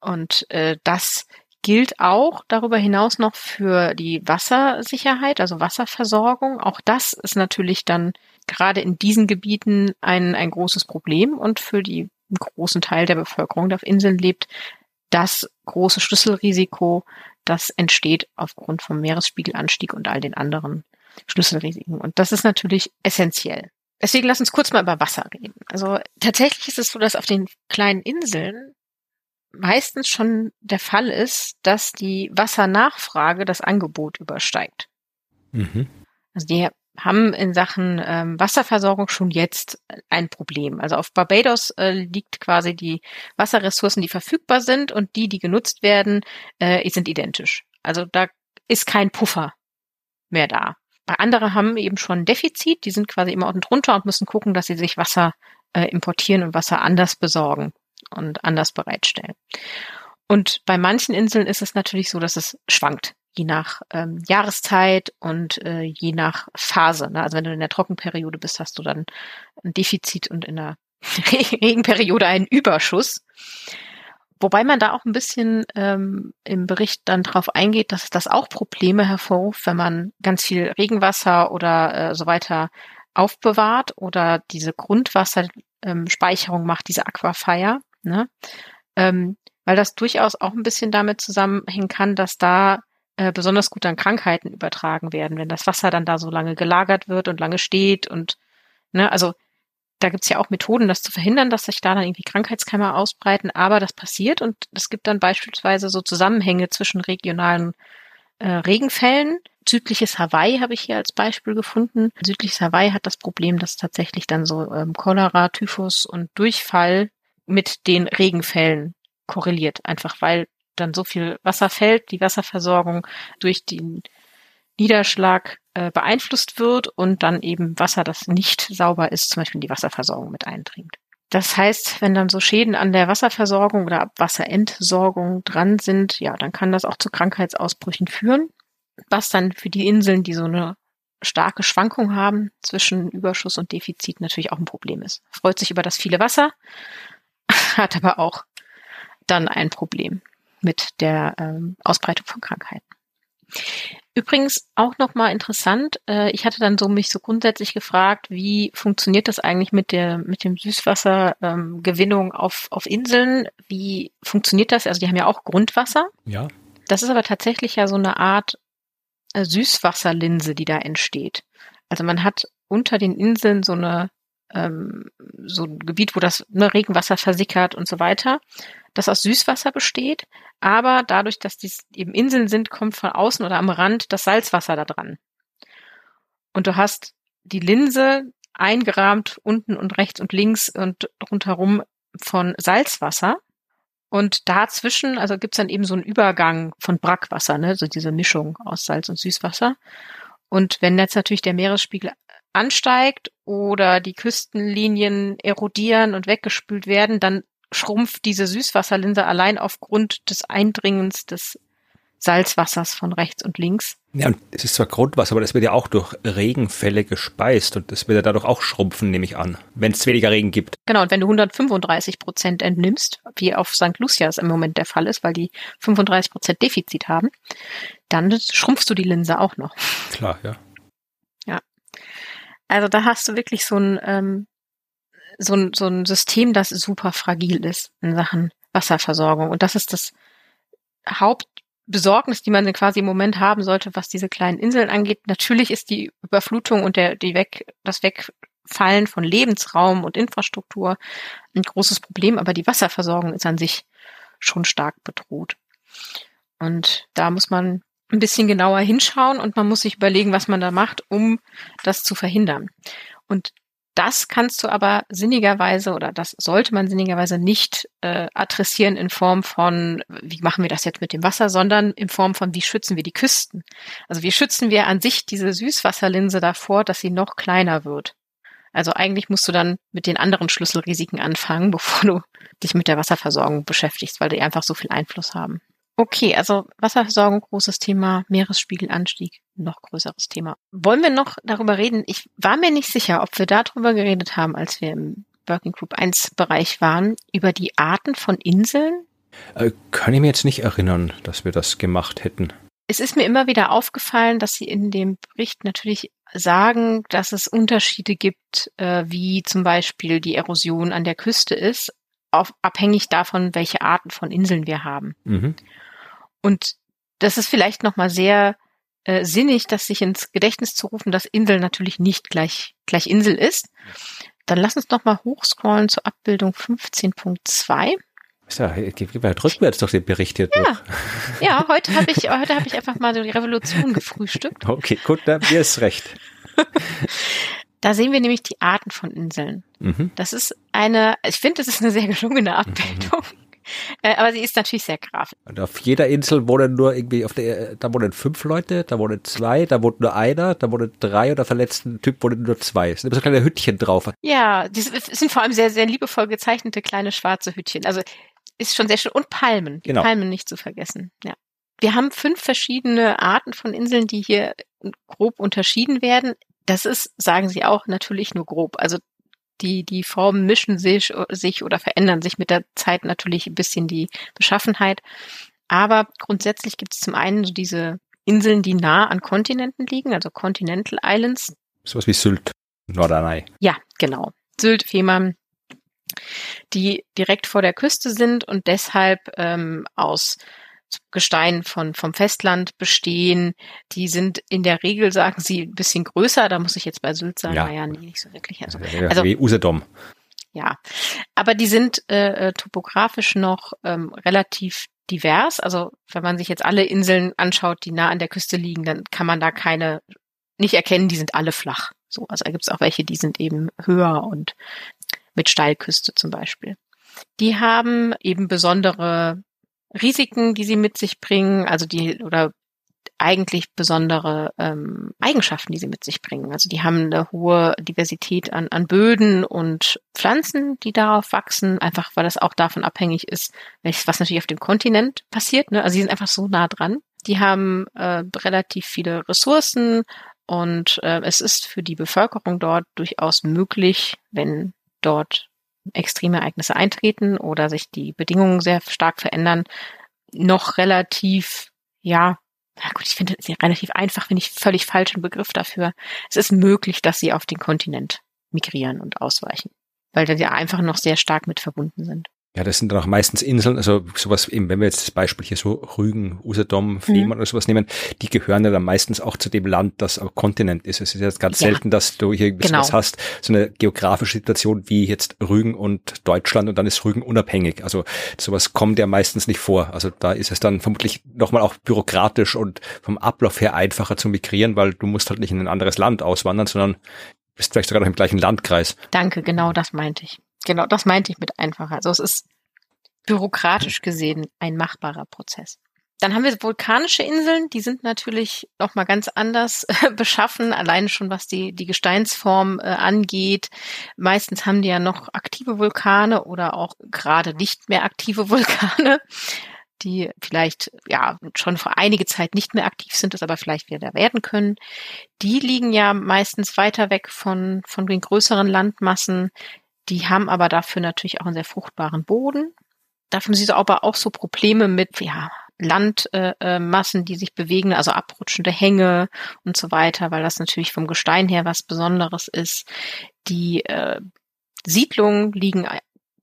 [SPEAKER 1] Und äh, das gilt auch darüber hinaus noch für die Wassersicherheit, also Wasserversorgung. Auch das ist natürlich dann gerade in diesen Gebieten ein, ein großes Problem und für die großen Teil der Bevölkerung, der auf Inseln lebt, das große Schlüsselrisiko, das entsteht aufgrund vom Meeresspiegelanstieg und all den anderen Schlüsselrisiken. Und das ist natürlich essentiell. Deswegen lass uns kurz mal über Wasser reden. Also tatsächlich ist es so, dass auf den kleinen Inseln meistens schon der Fall ist, dass die Wassernachfrage das Angebot übersteigt. Mhm. Also die haben in Sachen ähm, Wasserversorgung schon jetzt ein Problem. Also auf Barbados äh, liegt quasi die Wasserressourcen, die verfügbar sind und die, die genutzt werden, äh, sind identisch. Also da ist kein Puffer mehr da. Andere haben eben schon ein Defizit, die sind quasi immer unten drunter und müssen gucken, dass sie sich Wasser äh, importieren und Wasser anders besorgen und anders bereitstellen. Und bei manchen Inseln ist es natürlich so, dass es schwankt je nach ähm, Jahreszeit und äh, je nach Phase. Ne? Also wenn du in der Trockenperiode bist, hast du dann ein Defizit und in der Regenperiode einen Überschuss. Wobei man da auch ein bisschen ähm, im Bericht dann drauf eingeht, dass das auch Probleme hervorruft, wenn man ganz viel Regenwasser oder äh, so weiter aufbewahrt oder diese Grundwasserspeicherung ähm, macht, diese Aquafire, ne? ähm, weil das durchaus auch ein bisschen damit zusammenhängen kann, dass da äh, besonders gut an Krankheiten übertragen werden, wenn das Wasser dann da so lange gelagert wird und lange steht und ne, also da gibt's ja auch Methoden, das zu verhindern, dass sich da dann irgendwie Krankheitskeime ausbreiten, aber das passiert und es gibt dann beispielsweise so Zusammenhänge zwischen regionalen äh, Regenfällen. Südliches Hawaii habe ich hier als Beispiel gefunden. Südliches Hawaii hat das Problem, dass tatsächlich dann so ähm, Cholera, Typhus und Durchfall mit den Regenfällen korreliert, einfach weil dann so viel Wasser fällt, die Wasserversorgung durch den Niederschlag äh, beeinflusst wird und dann eben Wasser, das nicht sauber ist, zum Beispiel in die Wasserversorgung mit eindringt. Das heißt, wenn dann so Schäden an der Wasserversorgung oder Wasserentsorgung dran sind, ja, dann kann das auch zu Krankheitsausbrüchen führen, was dann für die Inseln, die so eine starke Schwankung haben zwischen Überschuss und Defizit natürlich auch ein Problem ist. Freut sich über das viele Wasser, hat aber auch dann ein Problem mit der ähm, Ausbreitung von Krankheiten. Übrigens auch nochmal interessant, äh, ich hatte dann so mich so grundsätzlich gefragt, wie funktioniert das eigentlich mit der mit dem Süßwassergewinnung ähm, auf, auf Inseln? Wie funktioniert das? Also die haben ja auch Grundwasser.
[SPEAKER 2] Ja.
[SPEAKER 1] Das ist aber tatsächlich ja so eine Art äh, Süßwasserlinse, die da entsteht. Also man hat unter den Inseln so eine ähm, so ein Gebiet, wo das ne, Regenwasser versickert und so weiter, das aus Süßwasser besteht, aber dadurch, dass dies eben Inseln sind, kommt von außen oder am Rand das Salzwasser da dran. Und du hast die Linse eingerahmt unten und rechts und links und rundherum von Salzwasser. Und dazwischen, also gibt's dann eben so einen Übergang von Brackwasser, ne, so diese Mischung aus Salz und Süßwasser. Und wenn jetzt natürlich der Meeresspiegel ansteigt oder die Küstenlinien erodieren und weggespült werden, dann schrumpft diese Süßwasserlinse allein aufgrund des Eindringens des Salzwassers von rechts und links.
[SPEAKER 2] Ja, und es ist zwar Grundwasser, aber das wird ja auch durch Regenfälle gespeist und das wird ja dadurch auch schrumpfen, nehme ich an, wenn es weniger Regen gibt.
[SPEAKER 1] Genau, und wenn du 135 Prozent entnimmst, wie auf St. Lucia es im Moment der Fall ist, weil die 35 Prozent Defizit haben, dann schrumpfst du die Linse auch noch.
[SPEAKER 2] Klar, ja.
[SPEAKER 1] Also da hast du wirklich so ein, ähm, so ein, so ein System, das super fragil ist in Sachen Wasserversorgung. Und das ist das Hauptbesorgnis, die man quasi im Moment haben sollte, was diese kleinen Inseln angeht. Natürlich ist die Überflutung und der, die weg, das Wegfallen von Lebensraum und Infrastruktur ein großes Problem, aber die Wasserversorgung ist an sich schon stark bedroht. Und da muss man ein bisschen genauer hinschauen und man muss sich überlegen, was man da macht, um das zu verhindern. Und das kannst du aber sinnigerweise oder das sollte man sinnigerweise nicht äh, adressieren in Form von, wie machen wir das jetzt mit dem Wasser, sondern in Form von, wie schützen wir die Küsten. Also wie schützen wir an sich diese Süßwasserlinse davor, dass sie noch kleiner wird. Also eigentlich musst du dann mit den anderen Schlüsselrisiken anfangen, bevor du dich mit der Wasserversorgung beschäftigst, weil die einfach so viel Einfluss haben. Okay, also Wasserversorgung, großes Thema, Meeresspiegelanstieg, noch größeres Thema. Wollen wir noch darüber reden? Ich war mir nicht sicher, ob wir darüber geredet haben, als wir im Working Group 1 Bereich waren, über die Arten von Inseln.
[SPEAKER 2] Äh, kann ich mir jetzt nicht erinnern, dass wir das gemacht hätten.
[SPEAKER 1] Es ist mir immer wieder aufgefallen, dass Sie in dem Bericht natürlich sagen, dass es Unterschiede gibt, äh, wie zum Beispiel die Erosion an der Küste ist, auf, abhängig davon, welche Arten von Inseln wir haben. Mhm. Und das ist vielleicht nochmal sehr äh, sinnig, das sich ins Gedächtnis zu rufen, dass Insel natürlich nicht gleich, gleich Insel ist. Dann lass uns nochmal hochscrollen zur Abbildung 15.2.
[SPEAKER 2] Ja, gib mal rückwärts doch den Bericht hier
[SPEAKER 1] ja. durch. Ja, heute habe ich, heute habe ich einfach mal so die Revolution gefrühstückt.
[SPEAKER 2] Okay, gut, dann mir ist recht.
[SPEAKER 1] Da sehen wir nämlich die Arten von Inseln. Mhm. Das ist eine, ich finde, das ist eine sehr gelungene Abbildung. Mhm. Äh, aber sie ist natürlich sehr grafisch.
[SPEAKER 2] Und auf jeder Insel wohnen nur irgendwie, auf der, da wohnen fünf Leute, da wohnen zwei, da wohnt nur einer, da wohnen drei und auf der letzten Typ wohnen nur zwei. Es sind immer so kleine Hütchen drauf.
[SPEAKER 1] Ja, die sind vor allem sehr, sehr liebevoll gezeichnete kleine schwarze Hütchen. Also ist schon sehr schön. Und Palmen. Genau. Palmen nicht zu vergessen. Ja. Wir haben fünf verschiedene Arten von Inseln, die hier grob unterschieden werden. Das ist, sagen Sie auch, natürlich nur grob. Also die, die Formen mischen sich, sich oder verändern sich mit der Zeit natürlich ein bisschen die Beschaffenheit. Aber grundsätzlich gibt es zum einen so diese Inseln, die nah an Kontinenten liegen, also Continental Islands.
[SPEAKER 2] Sowas wie Sylt, Norderney.
[SPEAKER 1] Ja, genau. Sylt, Fehmarn, die direkt vor der Küste sind und deshalb ähm, aus Gestein von, vom Festland bestehen. Die sind in der Regel, sagen sie, ein bisschen größer. Da muss ich jetzt bei Sylt sagen, ja. naja, nee, nicht so wirklich. Also,
[SPEAKER 2] also wie Usedom.
[SPEAKER 1] Ja, aber die sind äh, äh, topografisch noch ähm, relativ divers. Also wenn man sich jetzt alle Inseln anschaut, die nah an der Küste liegen, dann kann man da keine nicht erkennen, die sind alle flach. So, also da gibt es auch welche, die sind eben höher und mit Steilküste zum Beispiel. Die haben eben besondere Risiken, die sie mit sich bringen, also die oder eigentlich besondere ähm, Eigenschaften, die sie mit sich bringen. Also die haben eine hohe Diversität an, an Böden und Pflanzen, die darauf wachsen, einfach weil das auch davon abhängig ist, was natürlich auf dem Kontinent passiert. Ne? Also sie sind einfach so nah dran. Die haben äh, relativ viele Ressourcen und äh, es ist für die Bevölkerung dort durchaus möglich, wenn dort extreme Ereignisse eintreten oder sich die Bedingungen sehr stark verändern, noch relativ, ja, na gut, ich finde relativ einfach, finde ich völlig falschen Begriff dafür. Es ist möglich, dass sie auf den Kontinent migrieren und ausweichen, weil sie einfach noch sehr stark mit verbunden sind.
[SPEAKER 2] Ja, das sind dann auch meistens Inseln, also sowas eben, wenn wir jetzt das Beispiel hier so Rügen, Usedom, Fehmarn mhm. oder sowas nehmen, die gehören ja dann meistens auch zu dem Land, das auch Kontinent ist. Es ist jetzt ganz ja. selten, dass du hier genau. was hast, so eine geografische Situation wie jetzt Rügen und Deutschland und dann ist Rügen unabhängig. Also sowas kommt ja meistens nicht vor. Also da ist es dann vermutlich nochmal auch bürokratisch und vom Ablauf her einfacher zu migrieren, weil du musst halt nicht in ein anderes Land auswandern, sondern bist vielleicht sogar noch im gleichen Landkreis.
[SPEAKER 1] Danke, genau das meinte ich. Genau, das meinte ich mit einfacher. Also es ist bürokratisch gesehen ein machbarer Prozess. Dann haben wir vulkanische Inseln, die sind natürlich noch mal ganz anders äh, beschaffen, alleine schon was die die Gesteinsform äh, angeht. Meistens haben die ja noch aktive Vulkane oder auch gerade nicht mehr aktive Vulkane, die vielleicht ja schon vor einige Zeit nicht mehr aktiv sind, es aber vielleicht wieder werden können. Die liegen ja meistens weiter weg von von den größeren Landmassen. Die haben aber dafür natürlich auch einen sehr fruchtbaren Boden. Dafür haben sie aber auch so Probleme mit, ja, Landmassen, äh, die sich bewegen, also abrutschende Hänge und so weiter, weil das natürlich vom Gestein her was Besonderes ist. Die äh, Siedlungen liegen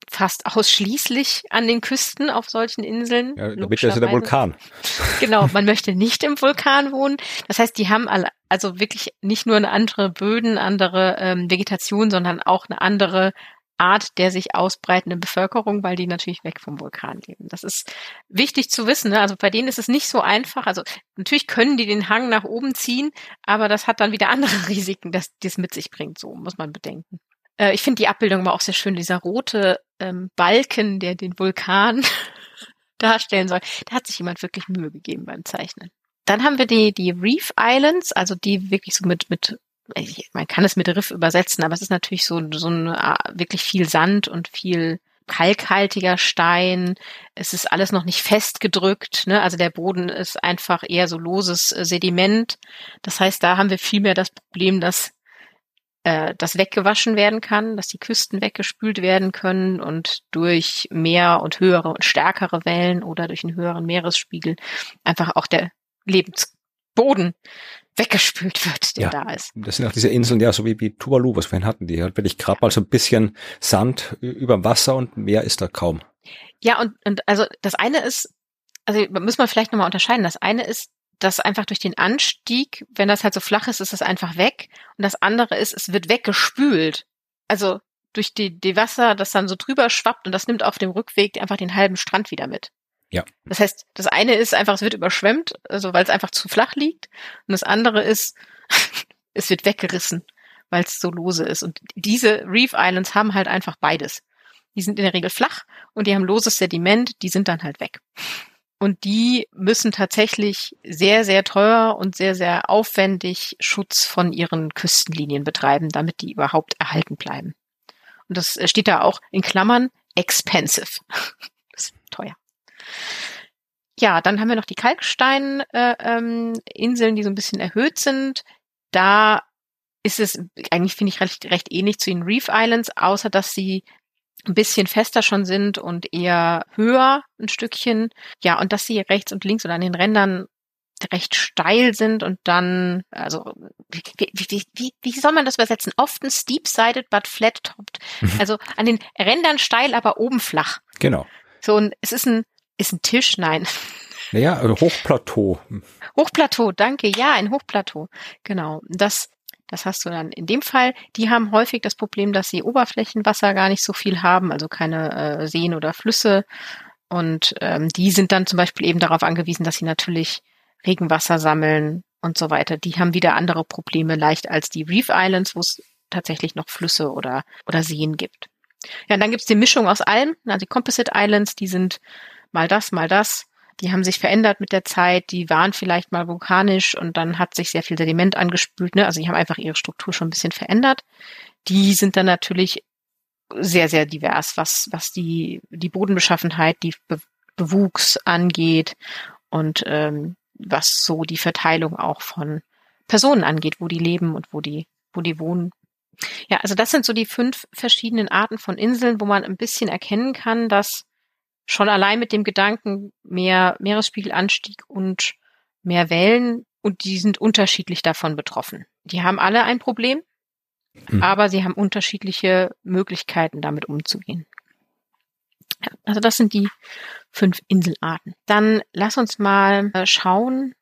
[SPEAKER 1] fast ausschließlich an den Küsten auf solchen Inseln.
[SPEAKER 2] Ja, da ist der Vulkan.
[SPEAKER 1] Genau, man möchte nicht im Vulkan wohnen. Das heißt, die haben alle, also wirklich nicht nur eine andere Böden, andere ähm, Vegetation, sondern auch eine andere Art der sich ausbreitenden Bevölkerung, weil die natürlich weg vom Vulkan leben. Das ist wichtig zu wissen. Ne? Also bei denen ist es nicht so einfach. Also natürlich können die den Hang nach oben ziehen, aber das hat dann wieder andere Risiken, dass das mit sich bringt. So muss man bedenken. Äh, ich finde die Abbildung aber auch sehr schön. Dieser rote ähm, Balken, der den Vulkan darstellen soll. Da hat sich jemand wirklich Mühe gegeben beim Zeichnen. Dann haben wir die, die Reef Islands, also die wirklich so mit, mit man kann es mit Riff übersetzen, aber es ist natürlich so, so ein, äh, wirklich viel Sand und viel kalkhaltiger Stein. Es ist alles noch nicht festgedrückt. Ne? Also der Boden ist einfach eher so loses äh, Sediment. Das heißt, da haben wir vielmehr das Problem, dass äh, das weggewaschen werden kann, dass die Küsten weggespült werden können und durch mehr und höhere und stärkere Wellen oder durch einen höheren Meeresspiegel einfach auch der Lebensboden weggespült wird, der ja, da ist.
[SPEAKER 2] Das sind auch diese Inseln, ja, so wie, wie Tuvalu, was wir vorhin hatten, die hat wirklich gerade mal so ein bisschen Sand über Wasser und mehr ist da kaum.
[SPEAKER 1] Ja, und, und also das eine ist, also muss man vielleicht nochmal unterscheiden. Das eine ist, dass einfach durch den Anstieg, wenn das halt so flach ist, ist es einfach weg. Und das andere ist, es wird weggespült. Also durch die, die Wasser, das dann so drüber schwappt und das nimmt auf dem Rückweg einfach den halben Strand wieder mit.
[SPEAKER 2] Ja.
[SPEAKER 1] Das heißt, das eine ist einfach, es wird überschwemmt, also weil es einfach zu flach liegt. Und das andere ist, es wird weggerissen, weil es so lose ist. Und diese Reef Islands haben halt einfach beides. Die sind in der Regel flach und die haben loses Sediment, die sind dann halt weg. Und die müssen tatsächlich sehr, sehr teuer und sehr, sehr aufwendig Schutz von ihren Küstenlinien betreiben, damit die überhaupt erhalten bleiben. Und das steht da auch in Klammern expensive. Ja, dann haben wir noch die Kalksteininseln, äh, ähm, die so ein bisschen erhöht sind. Da ist es eigentlich, finde ich, recht, recht ähnlich zu den Reef Islands, außer dass sie ein bisschen fester schon sind und eher höher ein Stückchen. Ja, und dass sie rechts und links oder an den Rändern recht steil sind und dann, also wie, wie, wie, wie soll man das übersetzen? Often steep-sided but flat-topped. Mhm. Also an den Rändern steil, aber oben flach.
[SPEAKER 2] Genau.
[SPEAKER 1] So, und es ist ein, ist ein Tisch, nein.
[SPEAKER 2] Naja, Hochplateau.
[SPEAKER 1] Hochplateau, danke, ja, ein Hochplateau. Genau. Das, das hast du dann in dem Fall. Die haben häufig das Problem, dass sie Oberflächenwasser gar nicht so viel haben, also keine äh, Seen oder Flüsse. Und ähm, die sind dann zum Beispiel eben darauf angewiesen, dass sie natürlich Regenwasser sammeln und so weiter. Die haben wieder andere Probleme leicht als die Reef Islands, wo es tatsächlich noch Flüsse oder, oder Seen gibt. Ja, und dann gibt's die Mischung aus allem. Also die Composite Islands, die sind mal das, mal das. Die haben sich verändert mit der Zeit. Die waren vielleicht mal vulkanisch und dann hat sich sehr viel Sediment angespült. Ne? Also die haben einfach ihre Struktur schon ein bisschen verändert. Die sind dann natürlich sehr, sehr divers, was, was die, die Bodenbeschaffenheit, die Be Bewuchs angeht und ähm, was so die Verteilung auch von Personen angeht, wo die leben und wo die, wo die wohnen. Ja, also das sind so die fünf verschiedenen Arten von Inseln, wo man ein bisschen erkennen kann, dass schon allein mit dem Gedanken mehr Meeresspiegelanstieg und mehr Wellen und die sind unterschiedlich davon betroffen. Die haben alle ein Problem, mhm. aber sie haben unterschiedliche Möglichkeiten, damit umzugehen. Also das sind die fünf Inselarten. Dann lass uns mal äh, schauen,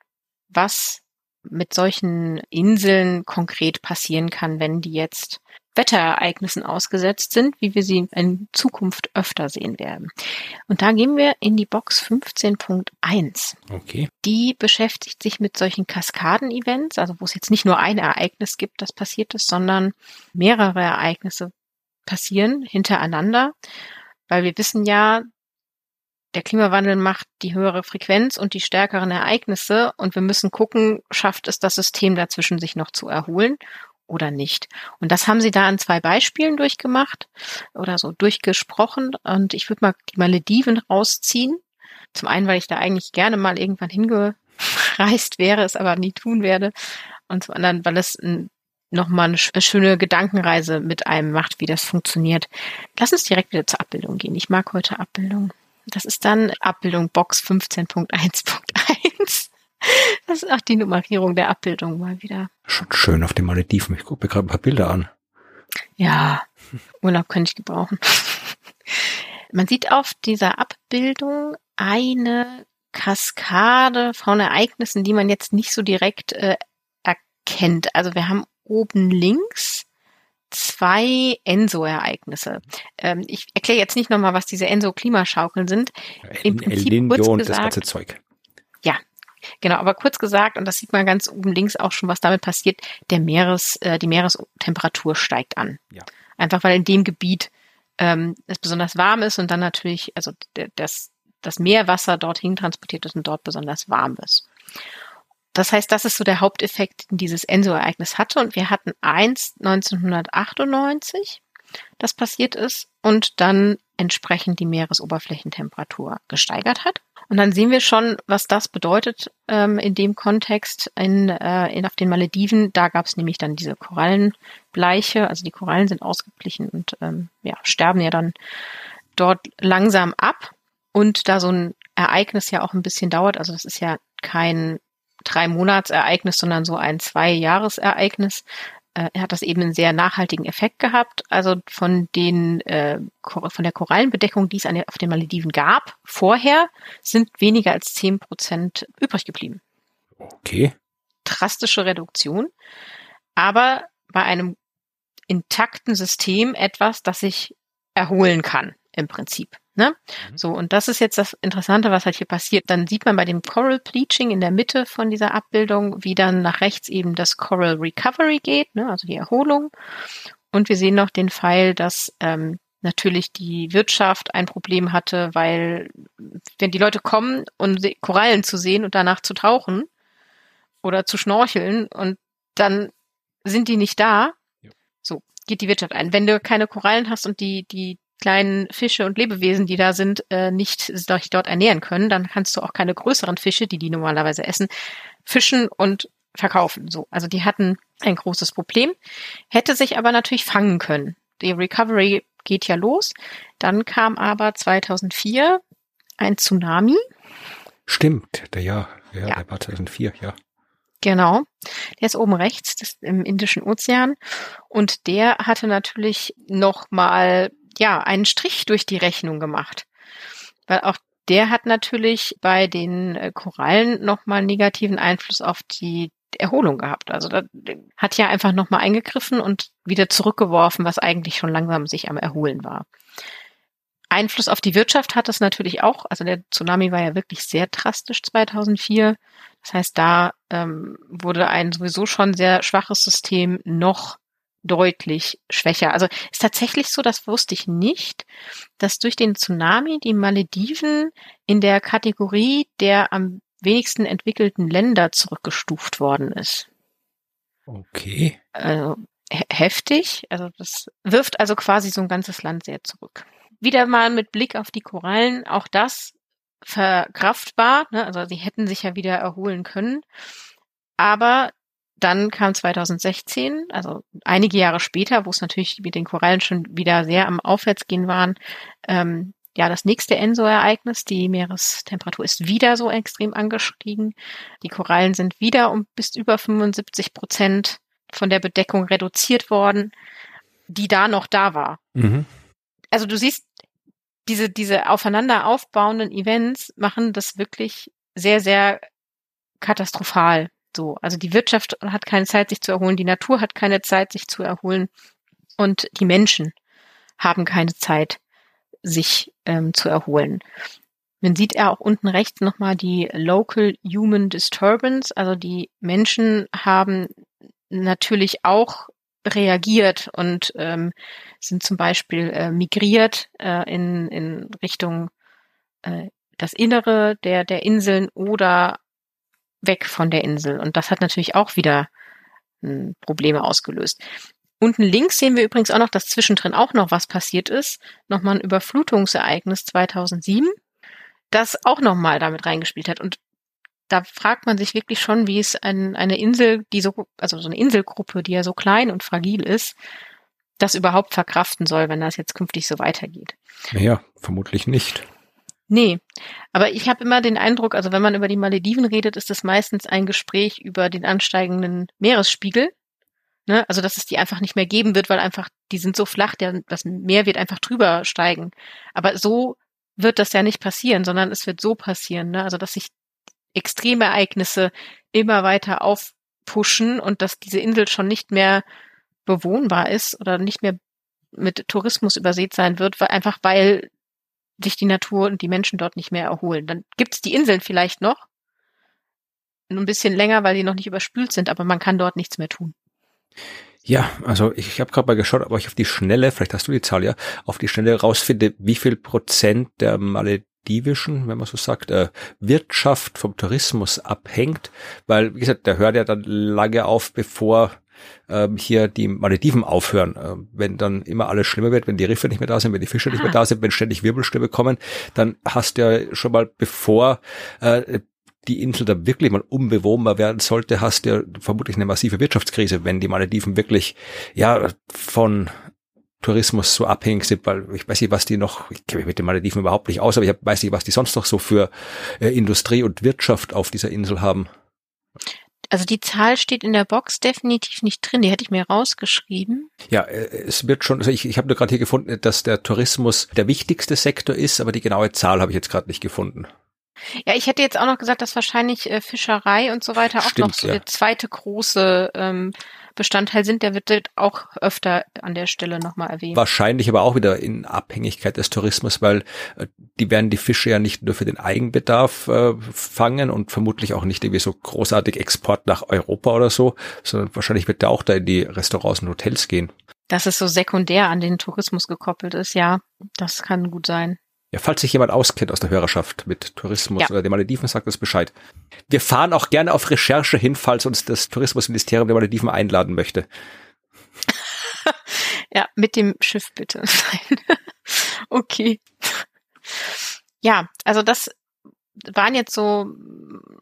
[SPEAKER 1] was mit solchen Inseln konkret passieren kann, wenn die jetzt Wetterereignissen ausgesetzt sind, wie wir sie in Zukunft öfter sehen werden. Und da gehen wir in die Box 15.1.
[SPEAKER 2] Okay.
[SPEAKER 1] Die beschäftigt sich mit solchen Kaskaden-Events, also wo es jetzt nicht nur ein Ereignis gibt, das passiert ist, sondern mehrere Ereignisse passieren hintereinander. Weil wir wissen ja, der Klimawandel macht die höhere Frequenz und die stärkeren Ereignisse und wir müssen gucken, schafft es das System dazwischen sich noch zu erholen oder nicht. Und das haben sie da an zwei Beispielen durchgemacht oder so durchgesprochen und ich würde mal die Malediven rausziehen. Zum einen, weil ich da eigentlich gerne mal irgendwann hingereist wäre, es aber nie tun werde. Und zum anderen, weil es ein nochmal eine schöne Gedankenreise mit einem macht, wie das funktioniert. Lass uns direkt wieder zur Abbildung gehen. Ich mag heute Abbildung. Das ist dann Abbildung Box 15.1.1. Das ist auch die Nummerierung der Abbildung mal wieder.
[SPEAKER 2] Schon schön auf den Malediven. Ich gucke mir gerade ein paar Bilder an.
[SPEAKER 1] Ja, Urlaub könnte ich gebrauchen. Man sieht auf dieser Abbildung eine Kaskade von Ereignissen, die man jetzt nicht so direkt äh, erkennt. Also wir haben oben links zwei ENSO-Ereignisse. Ähm, ich erkläre jetzt nicht nochmal, was diese ENSO-Klimaschaukeln sind.
[SPEAKER 2] Im Prinzip El kurz gesagt, das ganze Zeug.
[SPEAKER 1] Genau. Aber kurz gesagt, und das sieht man ganz oben links auch schon, was damit passiert, der Meeres, äh, die Meerestemperatur steigt an. Ja. Einfach weil in dem Gebiet ähm, es besonders warm ist und dann natürlich, also das, das Meerwasser dorthin transportiert ist und dort besonders warm ist. Das heißt, das ist so der Haupteffekt, den dieses Enso-Ereignis hatte. Und wir hatten eins 1998, das passiert ist und dann entsprechend die Meeresoberflächentemperatur gesteigert hat. Und dann sehen wir schon, was das bedeutet ähm, in dem Kontext in, äh, in auf den Malediven. Da gab es nämlich dann diese Korallenbleiche, also die Korallen sind ausgeblichen und ähm, ja, sterben ja dann dort langsam ab. Und da so ein Ereignis ja auch ein bisschen dauert, also das ist ja kein drei Monatsereignis, sondern so ein Zwei-Jahres-Ereignis. Äh, er hat das eben einen sehr nachhaltigen Effekt gehabt. Also von den äh, von der Korallenbedeckung, die es an der, auf den Malediven gab, vorher sind weniger als zehn Prozent übrig geblieben.
[SPEAKER 2] Okay.
[SPEAKER 1] Drastische Reduktion, aber bei einem intakten System etwas, das sich erholen kann im Prinzip. Ne? Mhm. So, und das ist jetzt das Interessante, was halt hier passiert. Dann sieht man bei dem Coral Bleaching in der Mitte von dieser Abbildung, wie dann nach rechts eben das Coral Recovery geht, ne? also die Erholung. Und wir sehen noch den Pfeil, dass ähm, natürlich die Wirtschaft ein Problem hatte, weil wenn die Leute kommen, um Korallen zu sehen und danach zu tauchen oder zu schnorcheln und dann sind die nicht da, ja. so geht die Wirtschaft ein. Wenn du keine Korallen hast und die, die kleinen Fische und Lebewesen, die da sind, äh, nicht sich dort ernähren können, dann kannst du auch keine größeren Fische, die die normalerweise essen, fischen und verkaufen. So, also die hatten ein großes Problem, hätte sich aber natürlich fangen können. Die Recovery geht ja los. Dann kam aber 2004 ein Tsunami.
[SPEAKER 2] Stimmt, der ja, ja, ja. der war 2004, ja.
[SPEAKER 1] Genau. Der ist oben rechts, das ist im Indischen Ozean. Und der hatte natürlich noch mal ja, einen Strich durch die Rechnung gemacht. Weil auch der hat natürlich bei den äh, Korallen nochmal negativen Einfluss auf die Erholung gehabt. Also da hat ja einfach nochmal eingegriffen und wieder zurückgeworfen, was eigentlich schon langsam sich am Erholen war. Einfluss auf die Wirtschaft hat es natürlich auch. Also der Tsunami war ja wirklich sehr drastisch 2004. Das heißt, da ähm, wurde ein sowieso schon sehr schwaches System noch deutlich schwächer. Also ist tatsächlich so, das wusste ich nicht, dass durch den Tsunami die Malediven in der Kategorie der am wenigsten entwickelten Länder zurückgestuft worden ist.
[SPEAKER 2] Okay.
[SPEAKER 1] Also heftig. Also das wirft also quasi so ein ganzes Land sehr zurück. Wieder mal mit Blick auf die Korallen, auch das verkraftbar. Ne? Also sie hätten sich ja wieder erholen können. Aber dann kam 2016, also einige Jahre später, wo es natürlich mit den Korallen schon wieder sehr am Aufwärtsgehen waren, ähm, ja, das nächste Enso-Ereignis, die Meerestemperatur ist wieder so extrem angestiegen. Die Korallen sind wieder um bis über 75 Prozent von der Bedeckung reduziert worden, die da noch da war. Mhm. Also du siehst, diese, diese aufeinander aufbauenden Events machen das wirklich sehr, sehr katastrophal. So, also die Wirtschaft hat keine Zeit, sich zu erholen, die Natur hat keine Zeit, sich zu erholen. Und die Menschen haben keine Zeit, sich ähm, zu erholen. Man sieht ja auch unten rechts nochmal die Local Human Disturbance, also die Menschen haben natürlich auch reagiert und ähm, sind zum Beispiel äh, migriert äh, in, in Richtung äh, das Innere der, der Inseln oder weg von der Insel. Und das hat natürlich auch wieder hm, Probleme ausgelöst. Unten links sehen wir übrigens auch noch, dass zwischendrin auch noch was passiert ist. Nochmal ein Überflutungsereignis 2007, das auch nochmal damit reingespielt hat. Und da fragt man sich wirklich schon, wie es ein, eine Insel, die so, also so eine Inselgruppe, die ja so klein und fragil ist, das überhaupt verkraften soll, wenn das jetzt künftig so weitergeht.
[SPEAKER 2] Naja, vermutlich nicht.
[SPEAKER 1] Nee, aber ich habe immer den Eindruck, also wenn man über die Malediven redet, ist es meistens ein Gespräch über den ansteigenden Meeresspiegel. Ne? Also dass es die einfach nicht mehr geben wird, weil einfach, die sind so flach, der, das Meer wird einfach drüber steigen. Aber so wird das ja nicht passieren, sondern es wird so passieren, ne? also dass sich Extremereignisse immer weiter aufpushen und dass diese Insel schon nicht mehr bewohnbar ist oder nicht mehr mit Tourismus übersät sein wird, weil einfach weil sich die Natur und die Menschen dort nicht mehr erholen. Dann gibt es die Inseln vielleicht noch, ein bisschen länger, weil die noch nicht überspült sind, aber man kann dort nichts mehr tun.
[SPEAKER 2] Ja, also ich, ich habe gerade mal geschaut, aber ich auf die Schnelle, vielleicht hast du die Zahl ja, auf die Schnelle rausfinde, wie viel Prozent der maledivischen, wenn man so sagt, äh, Wirtschaft vom Tourismus abhängt, weil, wie gesagt, der hört ja dann lange auf, bevor ähm, hier die Malediven aufhören. Äh, wenn dann immer alles schlimmer wird, wenn die Riffe nicht mehr da sind, wenn die Fische nicht mehr da sind, wenn ständig Wirbelstürme kommen, dann hast du ja schon mal bevor äh, die Insel da wirklich mal unbewohnbar werden sollte, hast du ja vermutlich eine massive Wirtschaftskrise, wenn die Malediven wirklich ja von Tourismus so abhängig sind, weil ich weiß nicht, was die noch, ich kenne mich mit den Malediven überhaupt nicht aus, aber ich weiß nicht, was die sonst noch so für äh, Industrie und Wirtschaft auf dieser Insel haben.
[SPEAKER 1] Also die Zahl steht in der Box definitiv nicht drin, die hätte ich mir rausgeschrieben.
[SPEAKER 2] Ja, äh, es wird schon, also ich, ich habe nur gerade hier gefunden, dass der Tourismus der wichtigste Sektor ist, aber die genaue Zahl habe ich jetzt gerade nicht gefunden.
[SPEAKER 1] Ja, ich hätte jetzt auch noch gesagt, dass wahrscheinlich äh, Fischerei und so weiter auch Stimmt, noch so ja. der zweite große ähm, Bestandteil sind, der wird auch öfter an der Stelle nochmal erwähnt.
[SPEAKER 2] Wahrscheinlich aber auch wieder in Abhängigkeit des Tourismus, weil äh, die werden die Fische ja nicht nur für den Eigenbedarf äh, fangen und vermutlich auch nicht irgendwie so großartig Export nach Europa oder so, sondern wahrscheinlich wird der auch da in die Restaurants und Hotels gehen.
[SPEAKER 1] Dass es so sekundär an den Tourismus gekoppelt ist, ja, das kann gut sein.
[SPEAKER 2] Ja, falls sich jemand auskennt aus der Hörerschaft mit Tourismus ja. oder den Malediven, sagt uns Bescheid. Wir fahren auch gerne auf Recherche hin, falls uns das Tourismusministerium der Malediven einladen möchte.
[SPEAKER 1] ja, mit dem Schiff bitte. okay. Ja, also das waren jetzt so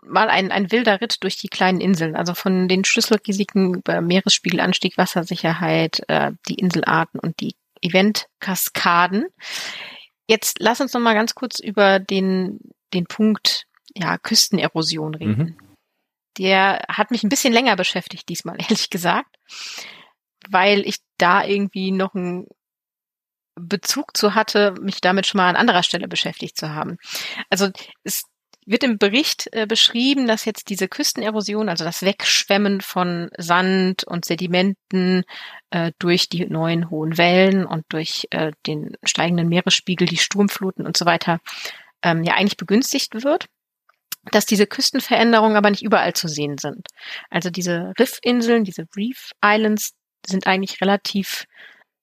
[SPEAKER 1] mal ein, ein wilder Ritt durch die kleinen Inseln, also von den Schlüsselrisiken über Meeresspiegelanstieg, Wassersicherheit, äh, die Inselarten und die Eventkaskaden. Jetzt lass uns noch mal ganz kurz über den, den Punkt ja, Küstenerosion reden. Mhm. Der hat mich ein bisschen länger beschäftigt diesmal, ehrlich gesagt, weil ich da irgendwie noch einen Bezug zu hatte, mich damit schon mal an anderer Stelle beschäftigt zu haben. Also es wird im Bericht äh, beschrieben, dass jetzt diese Küstenerosion, also das Wegschwemmen von Sand und Sedimenten äh, durch die neuen hohen Wellen und durch äh, den steigenden Meeresspiegel, die Sturmfluten und so weiter, ähm, ja eigentlich begünstigt wird dass diese Küstenveränderungen aber nicht überall zu sehen sind. Also diese Riffinseln, diese Reef Islands sind eigentlich relativ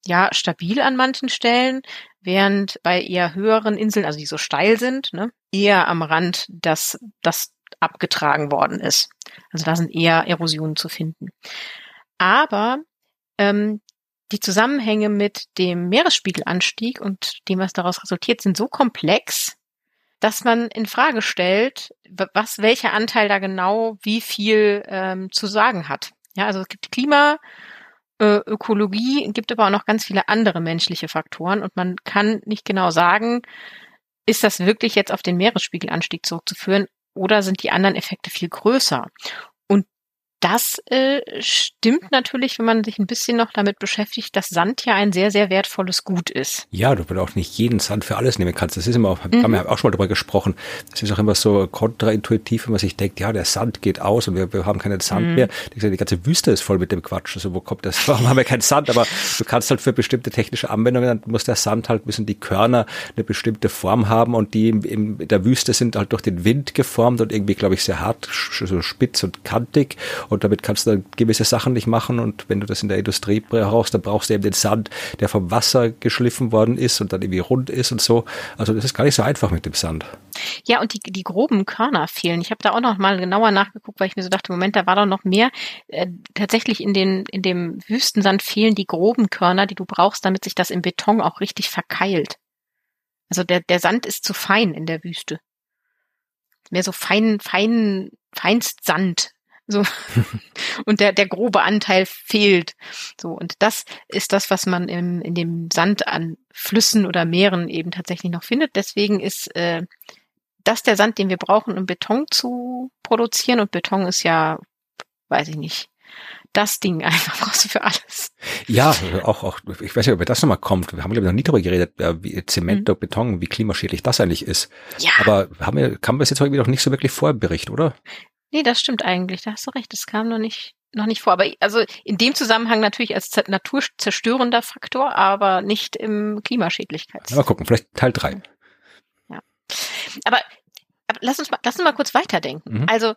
[SPEAKER 1] ja stabil an manchen Stellen, während bei eher höheren Inseln, also die so steil sind, ne, eher am Rand das, das abgetragen worden ist. Also da sind eher Erosionen zu finden. Aber ähm, die Zusammenhänge mit dem Meeresspiegelanstieg und dem, was daraus resultiert, sind so komplex, dass man in Frage stellt, was welcher Anteil da genau wie viel ähm, zu sagen hat. Ja, also es gibt Klima, äh, Ökologie, gibt aber auch noch ganz viele andere menschliche Faktoren und man kann nicht genau sagen, ist das wirklich jetzt auf den Meeresspiegelanstieg zurückzuführen oder sind die anderen Effekte viel größer? Das äh, stimmt natürlich, wenn man sich ein bisschen noch damit beschäftigt, dass Sand ja ein sehr, sehr wertvolles Gut ist.
[SPEAKER 2] Ja, du auch nicht jeden Sand für alles nehmen kannst. Das ist immer, mhm. haben wir auch schon mal darüber gesprochen. Das ist auch immer so kontraintuitiv, wenn man sich denkt, ja, der Sand geht aus und wir, wir haben keinen Sand mhm. mehr. Die ganze Wüste ist voll mit dem Quatsch. Also wo kommt das? Warum haben wir keinen Sand? Aber du kannst halt für bestimmte technische Anwendungen, dann muss der Sand halt müssen die Körner eine bestimmte Form haben und die in, in der Wüste sind halt durch den Wind geformt und irgendwie, glaube ich, sehr hart, so spitz und kantig und damit kannst du gewisse Sachen nicht machen und wenn du das in der Industrie brauchst, dann brauchst du eben den Sand, der vom Wasser geschliffen worden ist und dann irgendwie rund ist und so. Also das ist gar nicht so einfach mit dem Sand.
[SPEAKER 1] Ja, und die, die groben Körner fehlen. Ich habe da auch noch mal genauer nachgeguckt, weil ich mir so dachte, Moment, da war doch noch mehr. Äh, tatsächlich in, den, in dem Wüstensand fehlen die groben Körner, die du brauchst, damit sich das im Beton auch richtig verkeilt. Also der, der Sand ist zu fein in der Wüste. Mehr so fein, fein, feinst Sand, so. und der, der grobe Anteil fehlt. So. Und das ist das, was man im, in dem Sand an Flüssen oder Meeren eben tatsächlich noch findet. Deswegen ist äh, das der Sand, den wir brauchen, um Beton zu produzieren. Und Beton ist ja, weiß ich nicht, das Ding einfach brauchst du für alles.
[SPEAKER 2] Ja, auch, auch, ich weiß nicht, ob das nochmal kommt. Wir haben, glaube ich, noch nie darüber geredet, wie Zement mhm. oder Beton, wie klimaschädlich das eigentlich ist. Ja. Aber haben wir, kann man das jetzt irgendwie noch nicht so wirklich vorberichten, oder?
[SPEAKER 1] Nee, das stimmt eigentlich. Da hast du recht. Das kam noch nicht, noch nicht vor. Aber also in dem Zusammenhang natürlich als naturzerstörender Faktor, aber nicht im Klimaschädlichkeits.
[SPEAKER 2] Mal gucken, vielleicht Teil drei.
[SPEAKER 1] Ja. Aber, aber lass uns mal, lass uns mal kurz weiterdenken. Mhm. Also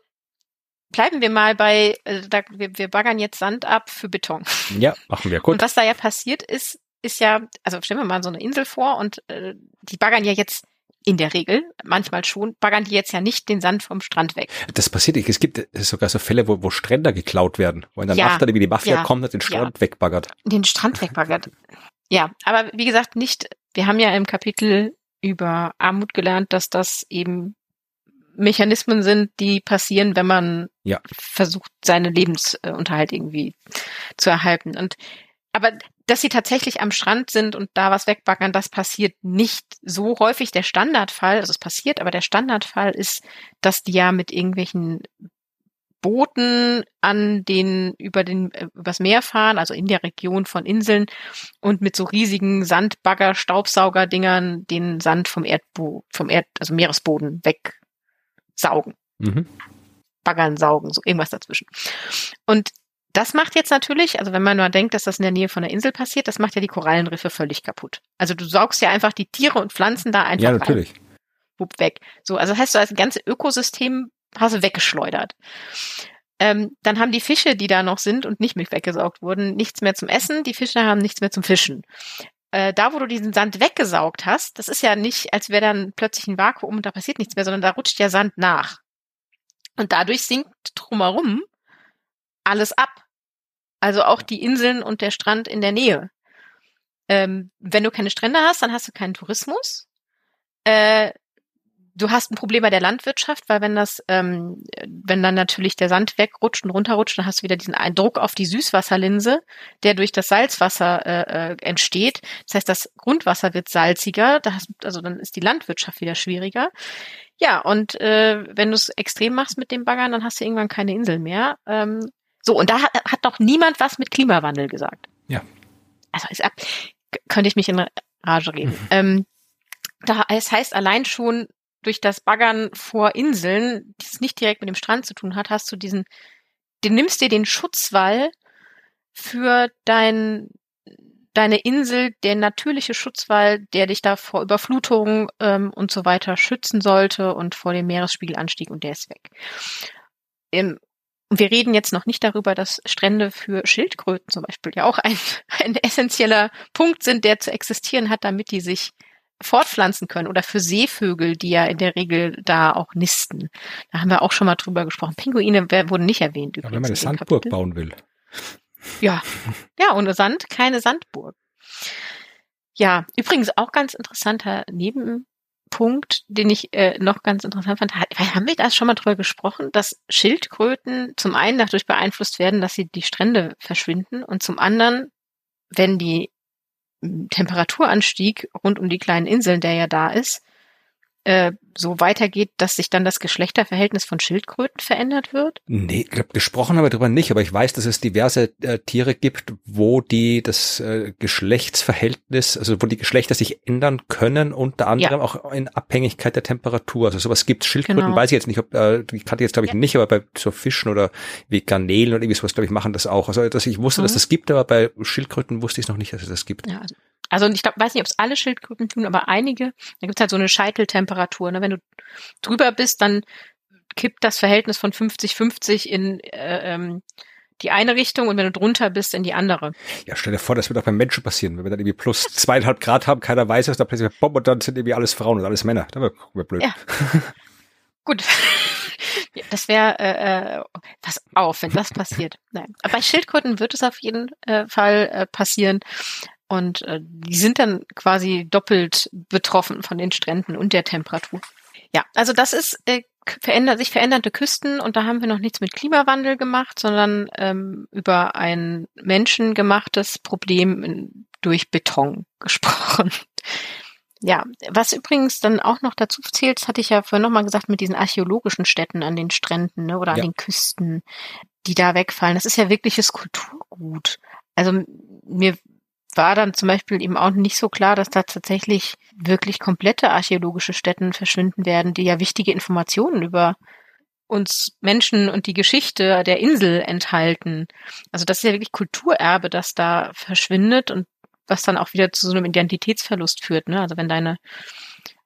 [SPEAKER 1] bleiben wir mal bei, äh, da, wir, wir baggern jetzt Sand ab für Beton.
[SPEAKER 2] Ja, machen wir kurz.
[SPEAKER 1] Und was da ja passiert ist, ist ja, also stellen wir mal so eine Insel vor und äh, die baggern ja jetzt in der Regel, manchmal schon, baggern die jetzt ja nicht den Sand vom Strand weg.
[SPEAKER 2] Das passiert nicht. Es gibt sogar so Fälle, wo, wo Stränder geklaut werden, wo in der ja, dann wie die Mafia ja, kommt und den Strand ja. wegbaggert.
[SPEAKER 1] Den Strand wegbaggert. ja, aber wie gesagt, nicht, wir haben ja im Kapitel über Armut gelernt, dass das eben Mechanismen sind, die passieren, wenn man ja. versucht, seinen Lebensunterhalt irgendwie zu erhalten. Und aber dass sie tatsächlich am Strand sind und da was wegbaggern, das passiert nicht so häufig. Der Standardfall, also es passiert, aber der Standardfall ist, dass die ja mit irgendwelchen Booten an den über den äh, übers Meer fahren, also in der Region von Inseln und mit so riesigen Sandbagger Staubsaugerdingern den Sand vom Erdbo vom Erd also Meeresboden wegsaugen. Mhm. Baggern saugen, so irgendwas dazwischen. Und das macht jetzt natürlich, also wenn man nur denkt, dass das in der Nähe von der Insel passiert, das macht ja die Korallenriffe völlig kaputt. Also du saugst ja einfach die Tiere und Pflanzen da einfach
[SPEAKER 2] ja, natürlich. Rein.
[SPEAKER 1] Wupp, weg. So, also heißt du, das ganze Ökosystem hast du weggeschleudert. Ähm, dann haben die Fische, die da noch sind und nicht mit weggesaugt wurden, nichts mehr zum Essen. Die Fische haben nichts mehr zum Fischen. Äh, da, wo du diesen Sand weggesaugt hast, das ist ja nicht, als wäre dann plötzlich ein Vakuum und da passiert nichts mehr, sondern da rutscht ja Sand nach. Und dadurch sinkt drumherum alles ab. Also auch die Inseln und der Strand in der Nähe. Ähm, wenn du keine Strände hast, dann hast du keinen Tourismus. Äh, du hast ein Problem bei der Landwirtschaft, weil wenn das, ähm, wenn dann natürlich der Sand wegrutscht und runterrutscht, dann hast du wieder diesen Druck auf die Süßwasserlinse, der durch das Salzwasser äh, äh, entsteht. Das heißt, das Grundwasser wird salziger, da hast, also dann ist die Landwirtschaft wieder schwieriger. Ja, und äh, wenn du es extrem machst mit dem Baggern, dann hast du irgendwann keine Insel mehr. Ähm, so, und da hat, hat doch niemand was mit Klimawandel gesagt.
[SPEAKER 2] Ja.
[SPEAKER 1] Also ist ab, könnte ich mich in Rage reden. Mhm. Ähm, da, es heißt allein schon durch das Baggern vor Inseln, die es nicht direkt mit dem Strand zu tun hat, hast du diesen, du nimmst dir den Schutzwall für dein, deine Insel, der natürliche Schutzwall, der dich da vor Überflutung ähm, und so weiter schützen sollte und vor dem Meeresspiegelanstieg und der ist weg. Im, und wir reden jetzt noch nicht darüber, dass Strände für Schildkröten zum Beispiel ja auch ein, ein essentieller Punkt sind, der zu existieren hat, damit die sich fortpflanzen können oder für Seevögel, die ja in der Regel da auch nisten. Da haben wir auch schon mal drüber gesprochen. Pinguine wurden nicht erwähnt.
[SPEAKER 2] Ja, wenn man eine Sandburg Kapitel. bauen will.
[SPEAKER 1] Ja, ja, ohne Sand keine Sandburg. Ja, übrigens auch ganz interessanter Nebenpunkt, den ich äh, noch ganz interessant fand. Haben wir da schon mal drüber gesprochen, dass Schildkröten zum einen dadurch beeinflusst werden, dass sie die Strände verschwinden und zum anderen, wenn die Temperaturanstieg rund um die kleinen Inseln, der ja da ist, äh, so weitergeht, dass sich dann das Geschlechterverhältnis von Schildkröten verändert wird?
[SPEAKER 2] Nee, ich glaube, gesprochen haben wir darüber nicht, aber ich weiß, dass es diverse äh, Tiere gibt, wo die das äh, Geschlechtsverhältnis, also wo die Geschlechter sich ändern können, unter anderem ja. auch in Abhängigkeit der Temperatur. Also sowas gibt Schildkröten, genau. weiß ich jetzt nicht, ob äh, die kannte jetzt glaube ich ja. nicht, aber bei so Fischen oder wie Garnelen oder irgendwie sowas, glaube ich, machen das auch. Also dass ich wusste, mhm. dass das gibt, aber bei Schildkröten wusste ich es noch nicht, dass es das gibt.
[SPEAKER 1] Ja, also also ich glaub, weiß nicht, ob es alle Schildkröten tun, aber einige, da gibt es halt so eine Scheiteltemperatur. Ne? Wenn du drüber bist, dann kippt das Verhältnis von 50-50 in äh, ähm, die eine Richtung und wenn du drunter bist, in die andere.
[SPEAKER 2] Ja, stell dir vor, das wird auch beim Menschen passieren. Wenn wir dann irgendwie plus zweieinhalb Grad haben, keiner weiß es, dann plötzlich Bob und dann sind irgendwie alles Frauen und alles Männer. Dann gucken wir blöd. Ja.
[SPEAKER 1] Gut. Das wäre äh, äh, pass auf, wenn das passiert. Nein. Aber bei Schildkröten wird es auf jeden äh, Fall äh, passieren. Und äh, die sind dann quasi doppelt betroffen von den Stränden und der Temperatur. Ja, also das ist äh, verändert, sich verändernde Küsten und da haben wir noch nichts mit Klimawandel gemacht, sondern ähm, über ein menschengemachtes Problem durch Beton gesprochen. Ja, was übrigens dann auch noch dazu zählt, das hatte ich ja vorhin nochmal gesagt, mit diesen archäologischen Städten an den Stränden ne, oder an ja. den Küsten, die da wegfallen. Das ist ja wirkliches Kulturgut. Also mir war dann zum Beispiel eben auch nicht so klar, dass da tatsächlich wirklich komplette archäologische Stätten verschwinden werden, die ja wichtige Informationen über uns Menschen und die Geschichte der Insel enthalten. Also das ist ja wirklich Kulturerbe, das da verschwindet und was dann auch wieder zu so einem Identitätsverlust führt. Ne? Also wenn deine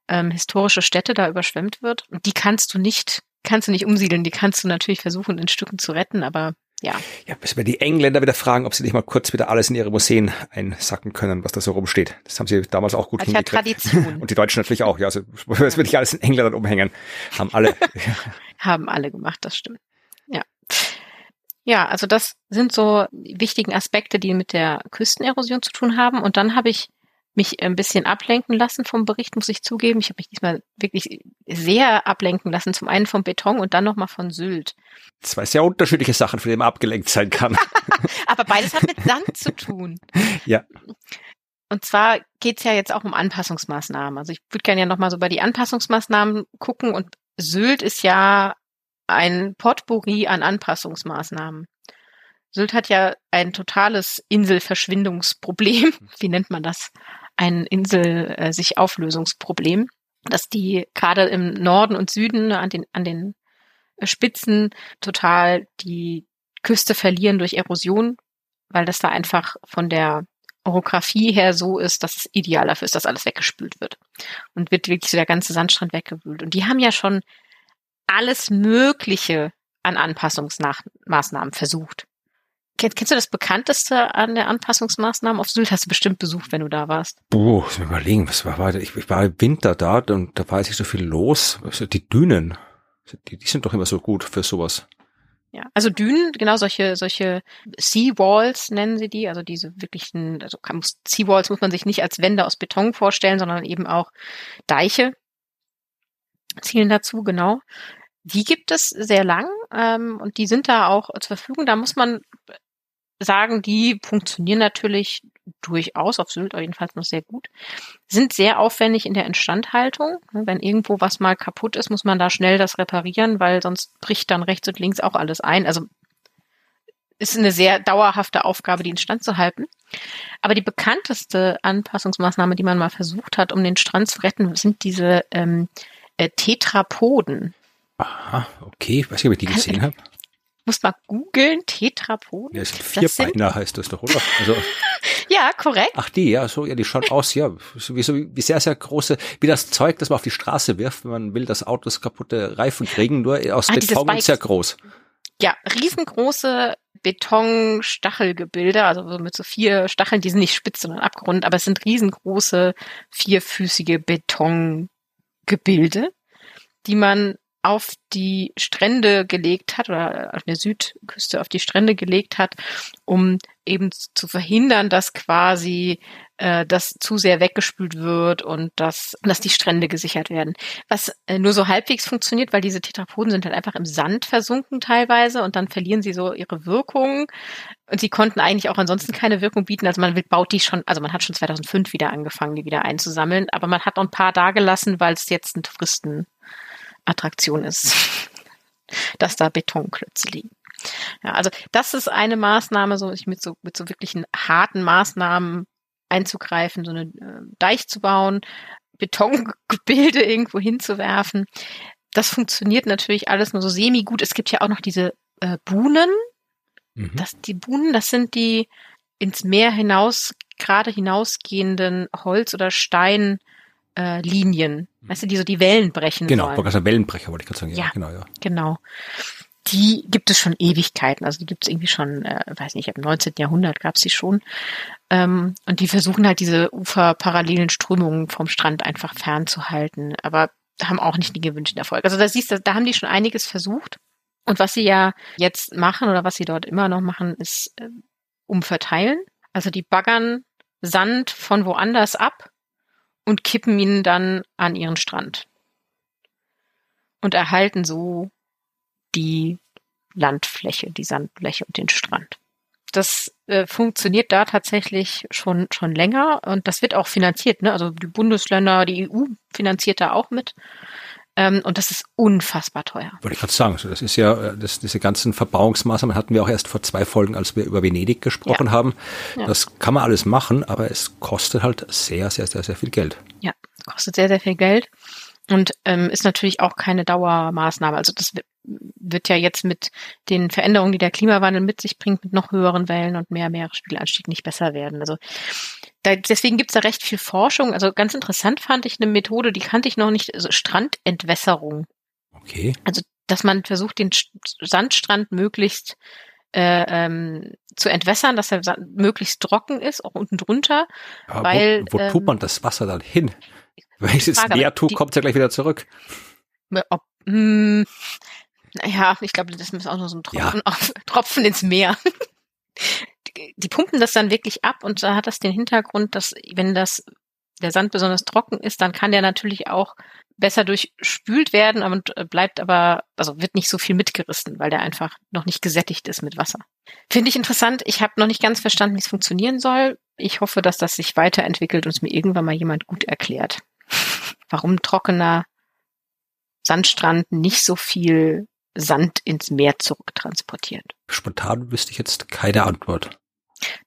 [SPEAKER 1] ähm, historische Stätte da überschwemmt wird, die kannst du nicht, kannst du nicht umsiedeln, die kannst du natürlich versuchen in Stücken zu retten, aber ja.
[SPEAKER 2] Ja, müssen wir die Engländer wieder fragen, ob sie nicht mal kurz wieder alles in ihre Museen einsacken können, was da so rumsteht. Das haben sie damals auch gut
[SPEAKER 1] das hingekriegt. Ja Tradition.
[SPEAKER 2] Und die Deutschen natürlich auch. Ja, also das will ich alles in Engländern umhängen. Haben alle.
[SPEAKER 1] haben alle gemacht, das stimmt. Ja. Ja, also das sind so wichtigen Aspekte, die mit der Küstenerosion zu tun haben. Und dann habe ich mich ein bisschen ablenken lassen vom Bericht, muss ich zugeben. Ich habe mich diesmal wirklich sehr ablenken lassen. Zum einen vom Beton und dann nochmal von Sylt.
[SPEAKER 2] Zwei sehr unterschiedliche Sachen, von denen man abgelenkt sein kann.
[SPEAKER 1] Aber beides hat mit Sand zu tun.
[SPEAKER 2] Ja.
[SPEAKER 1] Und zwar geht's ja jetzt auch um Anpassungsmaßnahmen. Also ich würde gerne ja nochmal so bei die Anpassungsmaßnahmen gucken und Sylt ist ja ein Potpourri an Anpassungsmaßnahmen. Sylt hat ja ein totales Inselverschwindungsproblem. Wie nennt man das? Ein Insel äh, dass die gerade im Norden und Süden an den an den Spitzen total die Küste verlieren durch Erosion, weil das da einfach von der Orographie her so ist, dass es ideal dafür ist, dass alles weggespült wird. Und wird wirklich so der ganze Sandstrand weggewühlt. Und die haben ja schon alles Mögliche an Anpassungsmaßnahmen versucht. Kennst, du das bekannteste an der Anpassungsmaßnahmen auf Sylt? Hast du bestimmt besucht, wenn du da warst.
[SPEAKER 2] Boah, muss mir überlegen, was war, ich, ich war im Winter da und da war jetzt nicht so viel los. Also die Dünen, die, die sind doch immer so gut für sowas.
[SPEAKER 1] Ja, also Dünen, genau solche solche Seawalls nennen sie die, also diese wirklichen, also Seawalls muss man sich nicht als Wände aus Beton vorstellen, sondern eben auch Deiche zielen dazu, genau. Die gibt es sehr lang ähm, und die sind da auch zur Verfügung. Da muss man sagen, die funktionieren natürlich durchaus auf Sylt, jedenfalls noch sehr gut, sind sehr aufwendig in der Instandhaltung. Wenn irgendwo was mal kaputt ist, muss man da schnell das reparieren, weil sonst bricht dann rechts und links auch alles ein. Also ist eine sehr dauerhafte Aufgabe, die instand zu halten. Aber die bekannteste Anpassungsmaßnahme, die man mal versucht hat, um den Strand zu retten, sind diese ähm, äh, Tetrapoden.
[SPEAKER 2] Aha, okay. Ich weiß nicht, ob ich die gesehen habe
[SPEAKER 1] muss mal googeln, Tetrapoden.
[SPEAKER 2] Ja, Vierbeiner heißt das doch, oder? Also,
[SPEAKER 1] ja, korrekt.
[SPEAKER 2] Ach, die, ja, so, ja, die schauen aus, ja, wie, so, wie sehr, sehr große, wie das Zeug, das man auf die Straße wirft, wenn man will, dass Autos kaputte Reifen kriegen, nur aus ah, Beton und sehr groß.
[SPEAKER 1] Ja, riesengroße Betonstachelgebilde, also mit so vier Stacheln, die sind nicht spitz, sondern abgerundet, aber es sind riesengroße, vierfüßige Betongebilde, die man auf die Strände gelegt hat oder auf der Südküste auf die Strände gelegt hat, um eben zu verhindern, dass quasi äh, das zu sehr weggespült wird und dass, dass die Strände gesichert werden. Was äh, nur so halbwegs funktioniert, weil diese Tetrapoden sind halt einfach im Sand versunken teilweise und dann verlieren sie so ihre Wirkung. Und sie konnten eigentlich auch ansonsten keine Wirkung bieten. Also man baut die schon, also man hat schon 2005 wieder angefangen, die wieder einzusammeln, aber man hat noch ein paar da gelassen, weil es jetzt ein Touristen Attraktion ist, dass da Betonklötze liegen. Ja, also das ist eine Maßnahme, so mit so mit so wirklichen harten Maßnahmen einzugreifen, so einen äh, Deich zu bauen, Betongebilde irgendwo hinzuwerfen. Das funktioniert natürlich alles nur so semi gut. Es gibt ja auch noch diese äh, Buhnen. Mhm. Das, die Buhnen, das sind die ins Meer hinaus, gerade hinausgehenden Holz- oder Stein äh, Linien, weißt du, die so die Wellen brechen
[SPEAKER 2] genau,
[SPEAKER 1] sollen.
[SPEAKER 2] Genau, Wellenbrecher wollte ich gerade sagen. Ja,
[SPEAKER 1] ja,
[SPEAKER 2] genau, ja.
[SPEAKER 1] Genau. Die gibt es schon Ewigkeiten, also die gibt es irgendwie schon, äh, weiß nicht, im 19. Jahrhundert gab es die schon. Ähm, und die versuchen halt diese uferparallelen Strömungen vom Strand einfach fernzuhalten, aber haben auch nicht den gewünschten Erfolg. Also da siehst du, da haben die schon einiges versucht. Und was sie ja jetzt machen oder was sie dort immer noch machen, ist äh, umverteilen. Also die baggern Sand von woanders ab und kippen ihn dann an ihren Strand und erhalten so die Landfläche, die Sandfläche und den Strand. Das äh, funktioniert da tatsächlich schon schon länger und das wird auch finanziert. Ne? Also die Bundesländer, die EU finanziert da auch mit. Ähm, und das ist unfassbar teuer.
[SPEAKER 2] Wollte ich gerade sagen, also das ist ja, äh, das, diese ganzen Verbauungsmaßnahmen hatten wir auch erst vor zwei Folgen, als wir über Venedig gesprochen ja. haben. Ja. Das kann man alles machen, aber es kostet halt sehr, sehr, sehr, sehr viel Geld.
[SPEAKER 1] Ja, kostet sehr, sehr viel Geld und ähm, ist natürlich auch keine Dauermaßnahme. Also das wird ja jetzt mit den Veränderungen, die der Klimawandel mit sich bringt, mit noch höheren Wellen und mehr Meeresspiegelanstieg nicht besser werden. Also da, deswegen gibt's da recht viel Forschung. Also ganz interessant fand ich eine Methode, die kannte ich noch nicht, also Strandentwässerung.
[SPEAKER 2] Okay.
[SPEAKER 1] Also dass man versucht, den Sandstrand möglichst äh, ähm, zu entwässern, dass er möglichst trocken ist, auch unten drunter.
[SPEAKER 2] Aber
[SPEAKER 1] weil,
[SPEAKER 2] wo, wo ähm, tut man das Wasser dann hin? Wenn ich es Meer tue, kommt es ja gleich wieder zurück.
[SPEAKER 1] Ob, mh, hm, naja, ich glaube, das ist auch nur so ein Tropfen, ja. auf, Tropfen ins Meer. Die, pumpen das dann wirklich ab und da hat das den Hintergrund, dass wenn das der Sand besonders trocken ist, dann kann der natürlich auch besser durchspült werden und bleibt aber, also wird nicht so viel mitgerissen, weil der einfach noch nicht gesättigt ist mit Wasser. Finde ich interessant. Ich habe noch nicht ganz verstanden, wie es funktionieren soll. Ich hoffe, dass das sich weiterentwickelt und es mir irgendwann mal jemand gut erklärt. Warum trockener Sandstrand nicht so viel Sand ins Meer zurücktransportiert.
[SPEAKER 2] Spontan wüsste ich jetzt keine Antwort.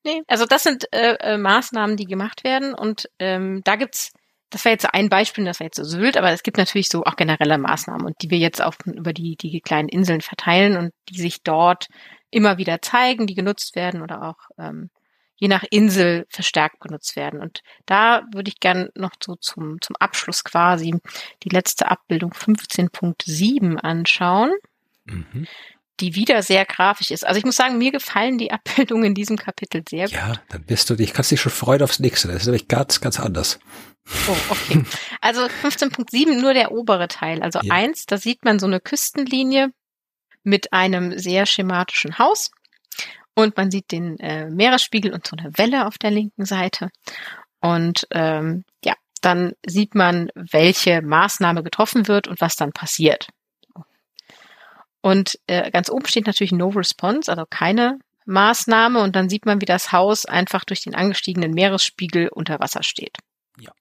[SPEAKER 1] Nee, also das sind äh, äh, Maßnahmen, die gemacht werden und ähm, da gibt's, das war jetzt ein Beispiel, das war jetzt so Sylt, aber es gibt natürlich so auch generelle Maßnahmen und die wir jetzt auch über die, die kleinen Inseln verteilen und die sich dort immer wieder zeigen, die genutzt werden oder auch ähm, je nach Insel verstärkt genutzt werden. Und da würde ich gern noch so zum, zum Abschluss quasi die letzte Abbildung 15.7 anschauen. Mhm die wieder sehr grafisch ist. Also ich muss sagen, mir gefallen die Abbildungen in diesem Kapitel sehr gut.
[SPEAKER 2] Ja, dann bist du dich, kannst dich schon freuen aufs nächste. Das ist nämlich ganz, ganz anders.
[SPEAKER 1] Oh, okay. Also 15.7 nur der obere Teil. Also ja. eins, da sieht man so eine Küstenlinie mit einem sehr schematischen Haus und man sieht den äh, Meeresspiegel und so eine Welle auf der linken Seite. Und ähm, ja, dann sieht man, welche Maßnahme getroffen wird und was dann passiert. Und äh, ganz oben steht natürlich No Response, also keine Maßnahme. Und dann sieht man, wie das Haus einfach durch den angestiegenen Meeresspiegel unter Wasser steht. Ja.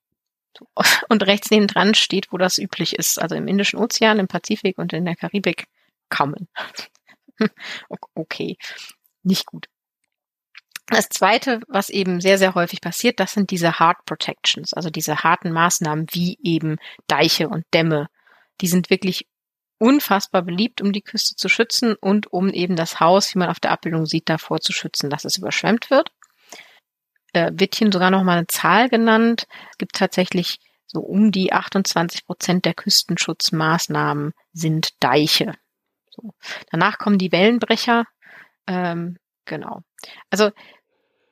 [SPEAKER 1] Und rechts neben dran steht, wo das üblich ist. Also im Indischen Ozean, im Pazifik und in der Karibik kaum. okay nicht gut. Das zweite, was eben sehr, sehr häufig passiert, das sind diese Hard Protections, also diese harten Maßnahmen wie eben Deiche und Dämme. Die sind wirklich unfassbar beliebt, um die Küste zu schützen und um eben das Haus, wie man auf der Abbildung sieht, davor zu schützen, dass es überschwemmt wird. Äh, wird hier sogar noch mal eine Zahl genannt. Es gibt tatsächlich so um die 28 Prozent der Küstenschutzmaßnahmen sind Deiche. So. Danach kommen die Wellenbrecher, ähm, genau. Also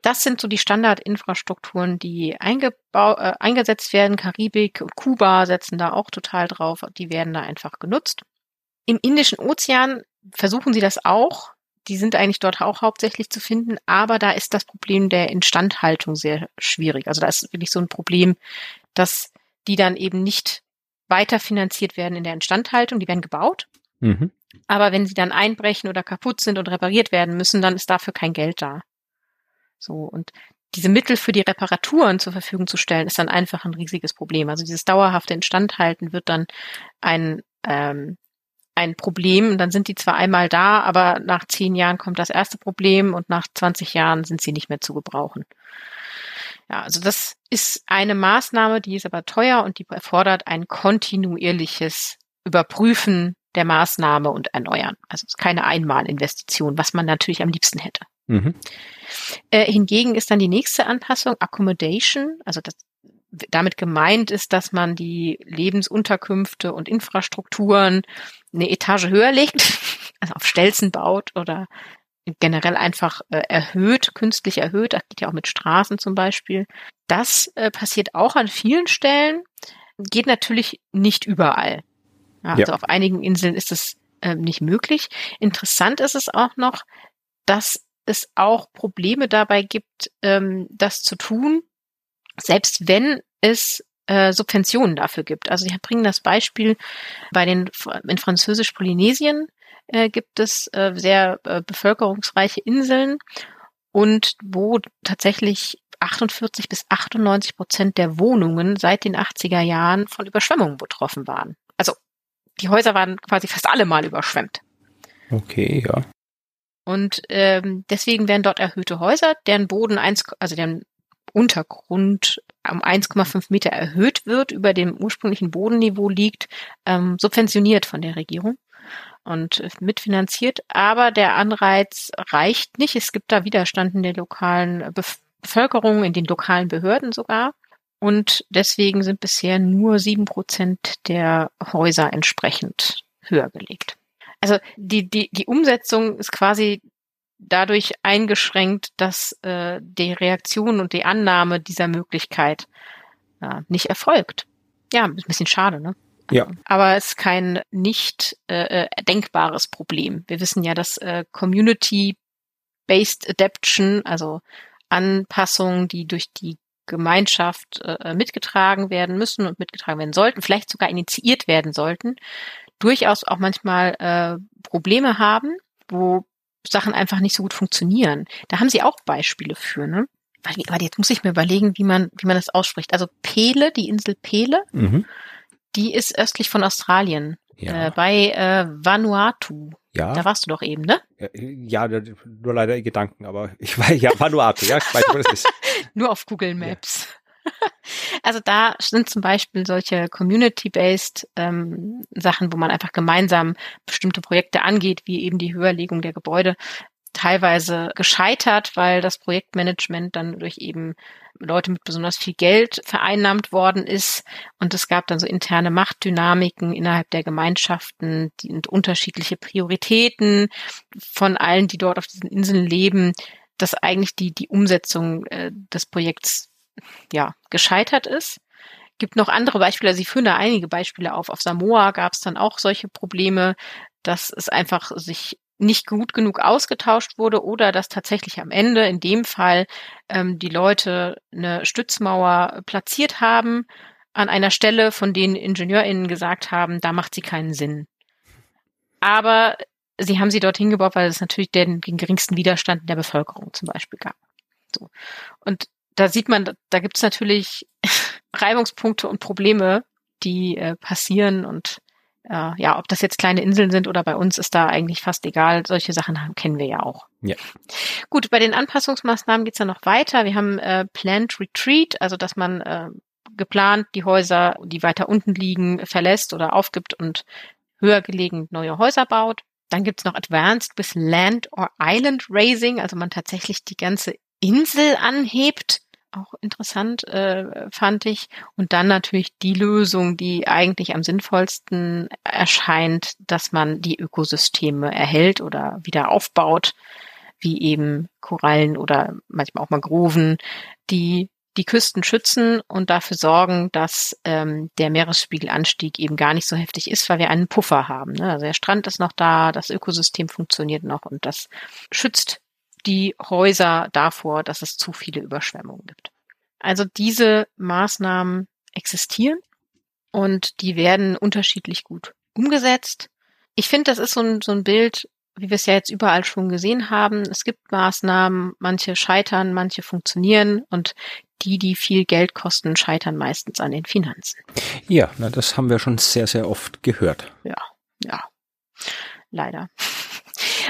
[SPEAKER 1] das sind so die Standardinfrastrukturen, die äh, eingesetzt werden. Karibik und Kuba setzen da auch total drauf. Die werden da einfach genutzt. Im Indischen Ozean versuchen sie das auch. Die sind eigentlich dort auch hauptsächlich zu finden, aber da ist das Problem der Instandhaltung sehr schwierig. Also da ist wirklich so ein Problem, dass die dann eben nicht weiter finanziert werden in der Instandhaltung. Die werden gebaut, mhm. Aber wenn sie dann einbrechen oder kaputt sind und repariert werden müssen, dann ist dafür kein Geld da. So, und diese Mittel für die Reparaturen zur Verfügung zu stellen, ist dann einfach ein riesiges Problem. Also dieses dauerhafte Instandhalten wird dann ein, ähm, ein Problem. Und dann sind die zwar einmal da, aber nach zehn Jahren kommt das erste Problem und nach 20 Jahren sind sie nicht mehr zu gebrauchen. Ja, also das ist eine Maßnahme, die ist aber teuer und die erfordert ein kontinuierliches Überprüfen der Maßnahme und erneuern. Also es ist keine Einmalinvestition, was man natürlich am liebsten hätte. Mhm. Äh, hingegen ist dann die nächste Anpassung Accommodation, also das, damit gemeint ist, dass man die Lebensunterkünfte und Infrastrukturen eine Etage höher legt, also auf Stelzen baut oder generell einfach äh, erhöht, künstlich erhöht, das geht ja auch mit Straßen zum Beispiel. Das äh, passiert auch an vielen Stellen, geht natürlich nicht überall. Ja, also ja. auf einigen Inseln ist es äh, nicht möglich. Interessant ist es auch noch, dass es auch Probleme dabei gibt, ähm, das zu tun, selbst wenn es äh, Subventionen dafür gibt. Also sie bringen das Beispiel bei den in Französisch-Polynesien äh, gibt es äh, sehr äh, bevölkerungsreiche Inseln und wo tatsächlich 48 bis 98 Prozent der Wohnungen seit den 80er Jahren von Überschwemmungen betroffen waren. Also die Häuser waren quasi fast alle mal überschwemmt.
[SPEAKER 2] Okay, ja.
[SPEAKER 1] Und ähm, deswegen werden dort erhöhte Häuser, deren Boden eins, also deren Untergrund um 1,5 Meter erhöht wird, über dem ursprünglichen Bodenniveau liegt, ähm, subventioniert von der Regierung und mitfinanziert. Aber der Anreiz reicht nicht. Es gibt da Widerstand in der lokalen Bevölkerung, in den lokalen Behörden sogar. Und deswegen sind bisher nur sieben Prozent der Häuser entsprechend höher gelegt. Also die, die, die Umsetzung ist quasi dadurch eingeschränkt, dass äh, die Reaktion und die Annahme dieser Möglichkeit äh, nicht erfolgt. Ja, ist ein bisschen schade, ne?
[SPEAKER 2] Ja.
[SPEAKER 1] Aber es ist kein nicht äh, äh denkbares Problem. Wir wissen ja, dass äh, Community-Based Adaption, also Anpassungen, die durch die Gemeinschaft äh, mitgetragen werden müssen und mitgetragen werden sollten, vielleicht sogar initiiert werden sollten, durchaus auch manchmal äh, Probleme haben, wo Sachen einfach nicht so gut funktionieren. Da haben sie auch Beispiele für, ne? Warte, jetzt muss ich mir überlegen, wie man, wie man das ausspricht. Also Pele, die Insel Pele, mhm. die ist östlich von Australien, ja. äh, bei äh, Vanuatu. Ja. Da warst du doch eben, ne?
[SPEAKER 2] Ja, nur leider in Gedanken, aber ich war ja Vanuatu, ja, ich weiß, wo das ist.
[SPEAKER 1] nur auf Google Maps. Also da sind zum Beispiel solche Community-based ähm, Sachen, wo man einfach gemeinsam bestimmte Projekte angeht, wie eben die Höherlegung der Gebäude. teilweise gescheitert, weil das Projektmanagement dann durch eben Leute mit besonders viel Geld vereinnahmt worden ist. Und es gab dann so interne Machtdynamiken innerhalb der Gemeinschaften die, und unterschiedliche Prioritäten von allen, die dort auf diesen Inseln leben, dass eigentlich die, die Umsetzung äh, des Projekts ja gescheitert ist. Gibt noch andere Beispiele, Sie führen da einige Beispiele auf. Auf Samoa gab es dann auch solche Probleme, dass es einfach sich nicht gut genug ausgetauscht wurde oder dass tatsächlich am Ende in dem Fall ähm, die Leute eine Stützmauer platziert haben an einer Stelle, von denen IngenieurInnen gesagt haben, da macht sie keinen Sinn. Aber sie haben sie dorthin gebaut, weil es natürlich den, den geringsten Widerstand in der Bevölkerung zum Beispiel gab. So. Und da sieht man, da gibt es natürlich Reibungspunkte und Probleme, die äh, passieren und äh, ja, ob das jetzt kleine Inseln sind oder bei uns ist da eigentlich fast egal. Solche Sachen haben, kennen wir ja auch.
[SPEAKER 2] Ja.
[SPEAKER 1] Gut, bei den Anpassungsmaßnahmen geht's dann noch weiter. Wir haben äh, Planned Retreat, also dass man äh, geplant die Häuser, die weiter unten liegen, verlässt oder aufgibt und höher gelegen neue Häuser baut. Dann gibt's noch Advanced with Land or Island Raising, also man tatsächlich die ganze Insel anhebt auch interessant, äh, fand ich. Und dann natürlich die Lösung, die eigentlich am sinnvollsten erscheint, dass man die Ökosysteme erhält oder wieder aufbaut, wie eben Korallen oder manchmal auch Mangroven, die die Küsten schützen und dafür sorgen, dass ähm, der Meeresspiegelanstieg eben gar nicht so heftig ist, weil wir einen Puffer haben. Ne? Also der Strand ist noch da, das Ökosystem funktioniert noch und das schützt die Häuser davor, dass es zu viele Überschwemmungen gibt. Also diese Maßnahmen existieren und die werden unterschiedlich gut umgesetzt. Ich finde, das ist so ein, so ein Bild, wie wir es ja jetzt überall schon gesehen haben. Es gibt Maßnahmen, manche scheitern, manche funktionieren und die, die viel Geld kosten, scheitern meistens an den Finanzen.
[SPEAKER 2] Ja, na, das haben wir schon sehr, sehr oft gehört.
[SPEAKER 1] Ja, ja, leider.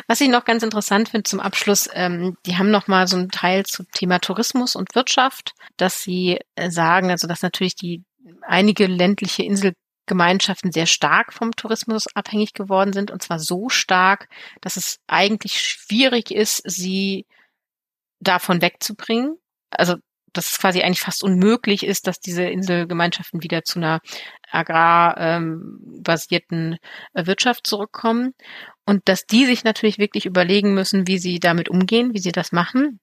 [SPEAKER 1] Was ich noch ganz interessant finde zum Abschluss, ähm, die haben noch mal so einen Teil zum Thema Tourismus und Wirtschaft, dass sie äh, sagen, also dass natürlich die einige ländliche Inselgemeinschaften sehr stark vom Tourismus abhängig geworden sind und zwar so stark, dass es eigentlich schwierig ist, sie davon wegzubringen. Also dass es quasi eigentlich fast unmöglich ist, dass diese Inselgemeinschaften wieder zu einer agrarbasierten ähm, Wirtschaft zurückkommen und dass die sich natürlich wirklich überlegen müssen, wie sie damit umgehen, wie sie das machen.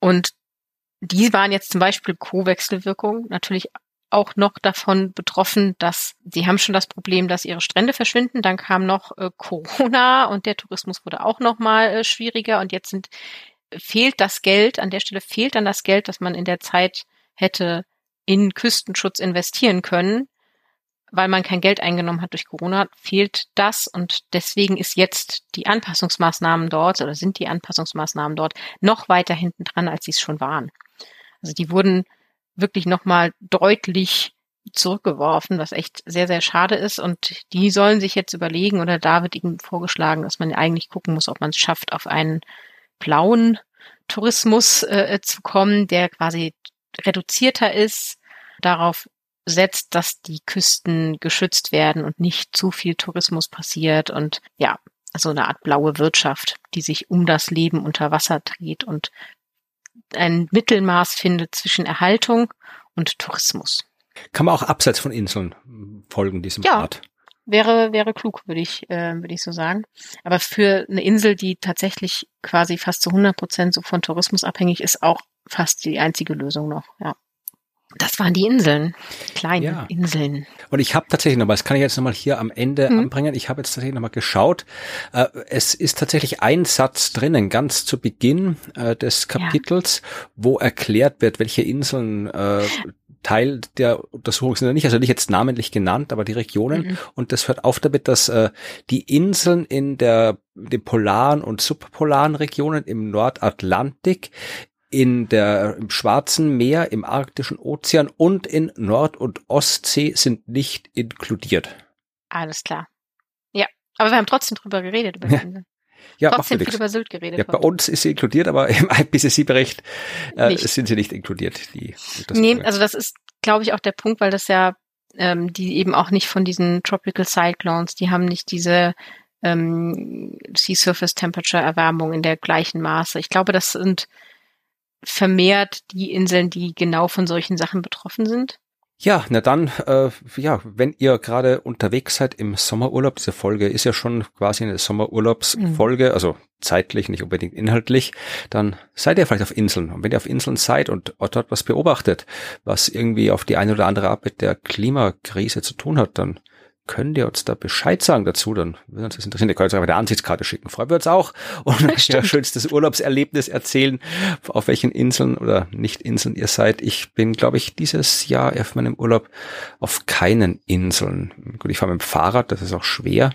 [SPEAKER 1] Und die waren jetzt zum Beispiel Co-Wechselwirkung natürlich auch noch davon betroffen, dass sie haben schon das Problem, dass ihre Strände verschwinden. Dann kam noch äh, Corona und der Tourismus wurde auch noch mal äh, schwieriger und jetzt sind fehlt das Geld, an der Stelle fehlt dann das Geld, das man in der Zeit hätte in Küstenschutz investieren können, weil man kein Geld eingenommen hat durch Corona, fehlt das und deswegen ist jetzt die Anpassungsmaßnahmen dort oder sind die Anpassungsmaßnahmen dort noch weiter hinten dran, als sie es schon waren. Also die wurden wirklich nochmal deutlich zurückgeworfen, was echt sehr, sehr schade ist. Und die sollen sich jetzt überlegen, oder da wird ihnen vorgeschlagen, dass man eigentlich gucken muss, ob man es schafft, auf einen blauen Tourismus äh, zu kommen, der quasi reduzierter ist, darauf setzt, dass die Küsten geschützt werden und nicht zu viel Tourismus passiert und ja, so eine Art blaue Wirtschaft, die sich um das Leben unter Wasser dreht und ein Mittelmaß findet zwischen Erhaltung und Tourismus.
[SPEAKER 2] Kann man auch abseits von Inseln folgen, diesem
[SPEAKER 1] ja,
[SPEAKER 2] Art?
[SPEAKER 1] Wäre, wäre klug, würde ich, äh, würde ich so sagen. Aber für eine Insel, die tatsächlich quasi fast zu 100 Prozent so von Tourismus abhängig ist, auch fast die einzige Lösung noch, ja. Das waren die Inseln, kleine ja. Inseln.
[SPEAKER 2] Und ich habe tatsächlich noch, das kann ich jetzt nochmal hier am Ende mhm. anbringen, ich habe jetzt tatsächlich nochmal geschaut. Äh, es ist tatsächlich ein Satz drinnen, ganz zu Beginn äh, des Kapitels, ja. wo erklärt wird, welche Inseln äh, Teil der Untersuchung sind ja nicht, also nicht jetzt namentlich genannt, aber die Regionen. Mhm. Und das hört auf damit, dass äh, die Inseln in der den polaren und subpolaren Regionen im Nordatlantik in der, im Schwarzen Meer, im Arktischen Ozean und in Nord- und Ostsee sind nicht inkludiert.
[SPEAKER 1] Alles klar. Ja, aber wir haben trotzdem drüber geredet, über Inseln.
[SPEAKER 2] Ja,
[SPEAKER 1] trotzdem viel über Sylt geredet.
[SPEAKER 2] Ja, bei uns ist sie inkludiert, aber im IPCC-Bericht äh, sind sie nicht inkludiert. Die,
[SPEAKER 1] nee, also das ist, glaube ich, auch der Punkt, weil das ja ähm, die eben auch nicht von diesen Tropical Cyclones, die haben nicht diese ähm, Sea Surface Temperature Erwärmung in der gleichen Maße. Ich glaube, das sind vermehrt die Inseln, die genau von solchen Sachen betroffen sind.
[SPEAKER 2] Ja, na dann, äh, ja, wenn ihr gerade unterwegs seid im Sommerurlaub, diese Folge ist ja schon quasi eine Sommerurlaubsfolge, mhm. also zeitlich, nicht unbedingt inhaltlich, dann seid ihr vielleicht auf Inseln. Und wenn ihr auf Inseln seid und dort was beobachtet, was irgendwie auf die eine oder andere Art mit der Klimakrise zu tun hat, dann könnt ihr uns da Bescheid sagen dazu, dann würde uns das interessieren. Ihr könnt uns einfach eine Ansichtskarte schicken. Freuen wir uns auch. Und ja, schönstes Urlaubserlebnis erzählen, auf welchen Inseln oder Nicht-Inseln ihr seid. Ich bin, glaube ich, dieses Jahr auf meinem Urlaub auf keinen Inseln. Gut, ich fahre mit dem Fahrrad, das ist auch schwer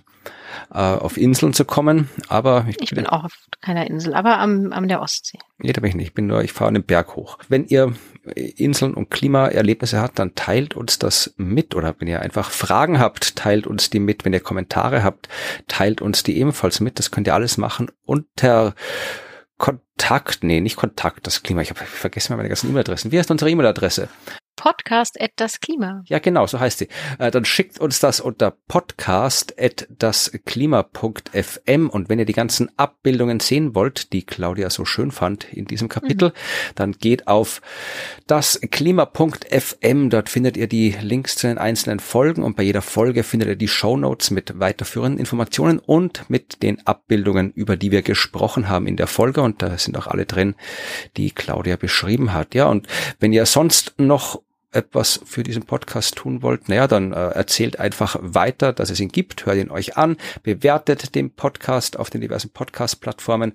[SPEAKER 2] äh, auf Inseln zu kommen. Aber
[SPEAKER 1] ich, ich bin auch auf keiner Insel, aber am, am der Ostsee.
[SPEAKER 2] Nee, da bin ich nicht. Ich bin nur, ich fahre einen Berg hoch. Wenn ihr Inseln und Klimaerlebnisse habt, dann teilt uns das mit. Oder wenn ihr einfach Fragen habt, teilt uns die mit. Wenn ihr Kommentare habt, teilt uns die ebenfalls mit. Das könnt ihr alles machen unter Kontakt, nee, nicht Kontakt, das Klima. Ich habe vergessen meine ganzen E-Mail-Adressen. Wie heißt unsere E-Mail-Adresse?
[SPEAKER 1] Podcast at das Klima.
[SPEAKER 2] Ja, genau, so heißt sie. Äh, dann schickt uns das unter podcast at dasklima.fm und wenn ihr die ganzen Abbildungen sehen wollt, die Claudia so schön fand in diesem Kapitel, mhm. dann geht auf dasklima.fm. Dort findet ihr die Links zu den einzelnen Folgen und bei jeder Folge findet ihr die Show Notes mit weiterführenden Informationen und mit den Abbildungen, über die wir gesprochen haben in der Folge und da sind auch alle drin, die Claudia beschrieben hat. Ja, und wenn ihr sonst noch etwas für diesen Podcast tun wollt, naja, dann äh, erzählt einfach weiter, dass es ihn gibt, hört ihn euch an, bewertet den Podcast auf den diversen Podcast-Plattformen,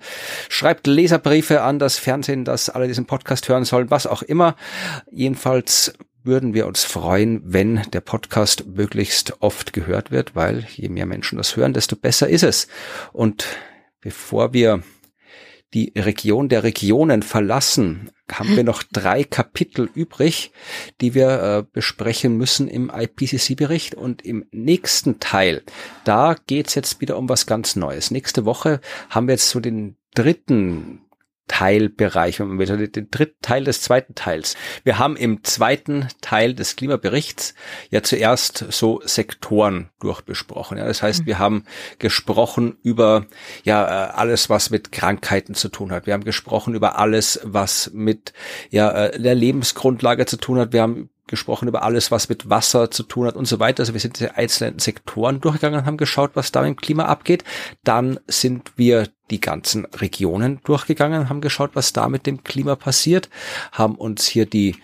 [SPEAKER 2] schreibt Leserbriefe an das Fernsehen, dass alle diesen Podcast hören sollen, was auch immer. Jedenfalls würden wir uns freuen, wenn der Podcast möglichst oft gehört wird, weil je mehr Menschen das hören, desto besser ist es. Und bevor wir die Region der Regionen verlassen, haben wir noch drei Kapitel übrig, die wir äh, besprechen müssen im IPCC-Bericht. Und im nächsten Teil, da geht's jetzt wieder um was ganz Neues. Nächste Woche haben wir jetzt so den dritten Teilbereich, wenn man will, den dritten Teil des zweiten Teils. Wir haben im zweiten Teil des Klimaberichts ja zuerst so Sektoren durchbesprochen. Ja, das heißt, mhm. wir haben gesprochen über ja äh, alles, was mit Krankheiten zu tun hat. Wir haben gesprochen über alles, was mit ja äh, der Lebensgrundlage zu tun hat. Wir haben gesprochen über alles, was mit Wasser zu tun hat und so weiter. Also wir sind diese einzelnen Sektoren durchgegangen und haben geschaut, was da im Klima abgeht. Dann sind wir die ganzen Regionen durchgegangen, haben geschaut, was da mit dem Klima passiert, haben uns hier die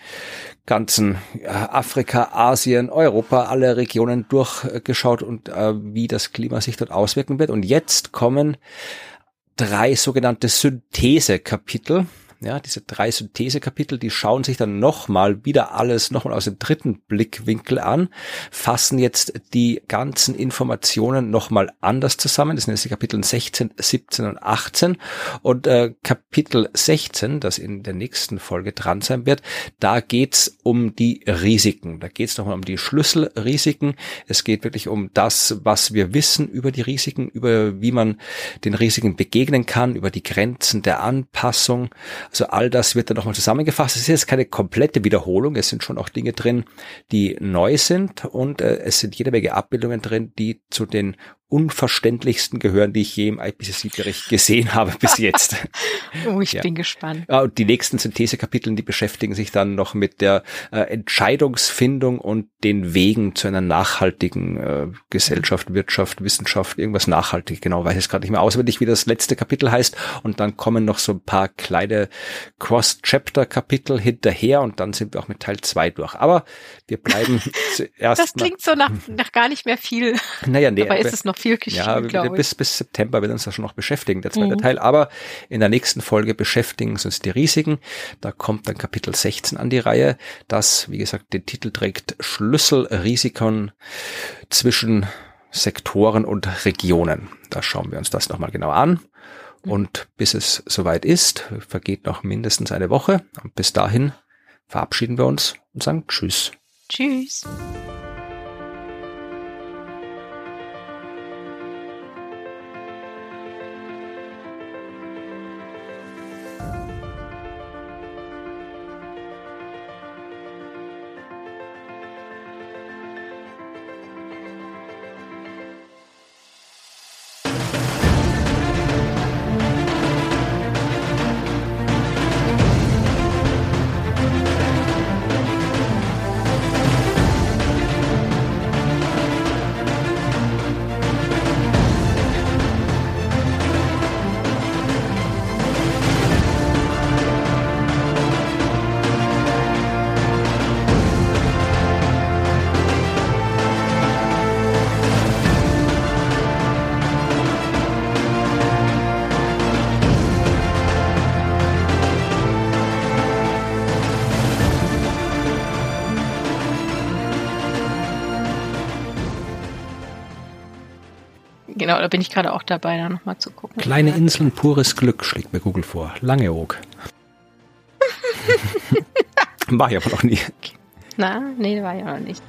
[SPEAKER 2] ganzen Afrika, Asien, Europa, alle Regionen durchgeschaut und äh, wie das Klima sich dort auswirken wird. Und jetzt kommen drei sogenannte Synthese-Kapitel. Ja, diese drei Synthesekapitel, die schauen sich dann nochmal wieder alles nochmal aus dem dritten Blickwinkel an, fassen jetzt die ganzen Informationen nochmal anders zusammen. Das sind jetzt die Kapitel 16, 17 und 18. Und äh, Kapitel 16, das in der nächsten Folge dran sein wird, da geht's um die Risiken. Da geht's nochmal um die Schlüsselrisiken. Es geht wirklich um das, was wir wissen über die Risiken, über wie man den Risiken begegnen kann, über die Grenzen der Anpassung also all das wird dann nochmal zusammengefasst. Es ist jetzt keine komplette Wiederholung. Es sind schon auch Dinge drin, die neu sind und äh, es sind jede Menge Abbildungen drin, die zu den unverständlichsten gehören, die ich je im IPCC-Bericht gesehen habe bis jetzt.
[SPEAKER 1] oh, ich ja. bin gespannt.
[SPEAKER 2] Ja, und die nächsten Synthesekapiteln, die beschäftigen sich dann noch mit der äh, Entscheidungsfindung und den Wegen zu einer nachhaltigen äh, Gesellschaft, Wirtschaft, Wissenschaft, irgendwas nachhaltig. Genau, weiß ich gerade nicht mehr auswendig, wie das letzte Kapitel heißt. Und dann kommen noch so ein paar kleine Cross-Chapter-Kapitel hinterher und dann sind wir auch mit Teil zwei durch. Aber wir bleiben zuerst.
[SPEAKER 1] Das klingt so nach, nach gar nicht mehr viel.
[SPEAKER 2] Naja, nee,
[SPEAKER 1] aber ist es noch viel geschrieben,
[SPEAKER 2] ja, bis, bis September wird uns das schon noch beschäftigen, der zweite mhm. Teil. Aber in der nächsten Folge beschäftigen uns die Risiken. Da kommt dann Kapitel 16 an die Reihe, das, wie gesagt, den Titel trägt Schlüsselrisiken zwischen Sektoren und Regionen. Da schauen wir uns das nochmal genau an. Mhm. Und bis es soweit ist, vergeht noch mindestens eine Woche. Und bis dahin verabschieden wir uns und sagen Tschüss.
[SPEAKER 1] Tschüss. Da bin ich gerade auch dabei, da nochmal zu gucken.
[SPEAKER 2] Kleine Inseln, pures Glück, schlägt mir Google vor. Langeoog. war ich aber noch nie.
[SPEAKER 1] Na, nee, war ja noch nicht.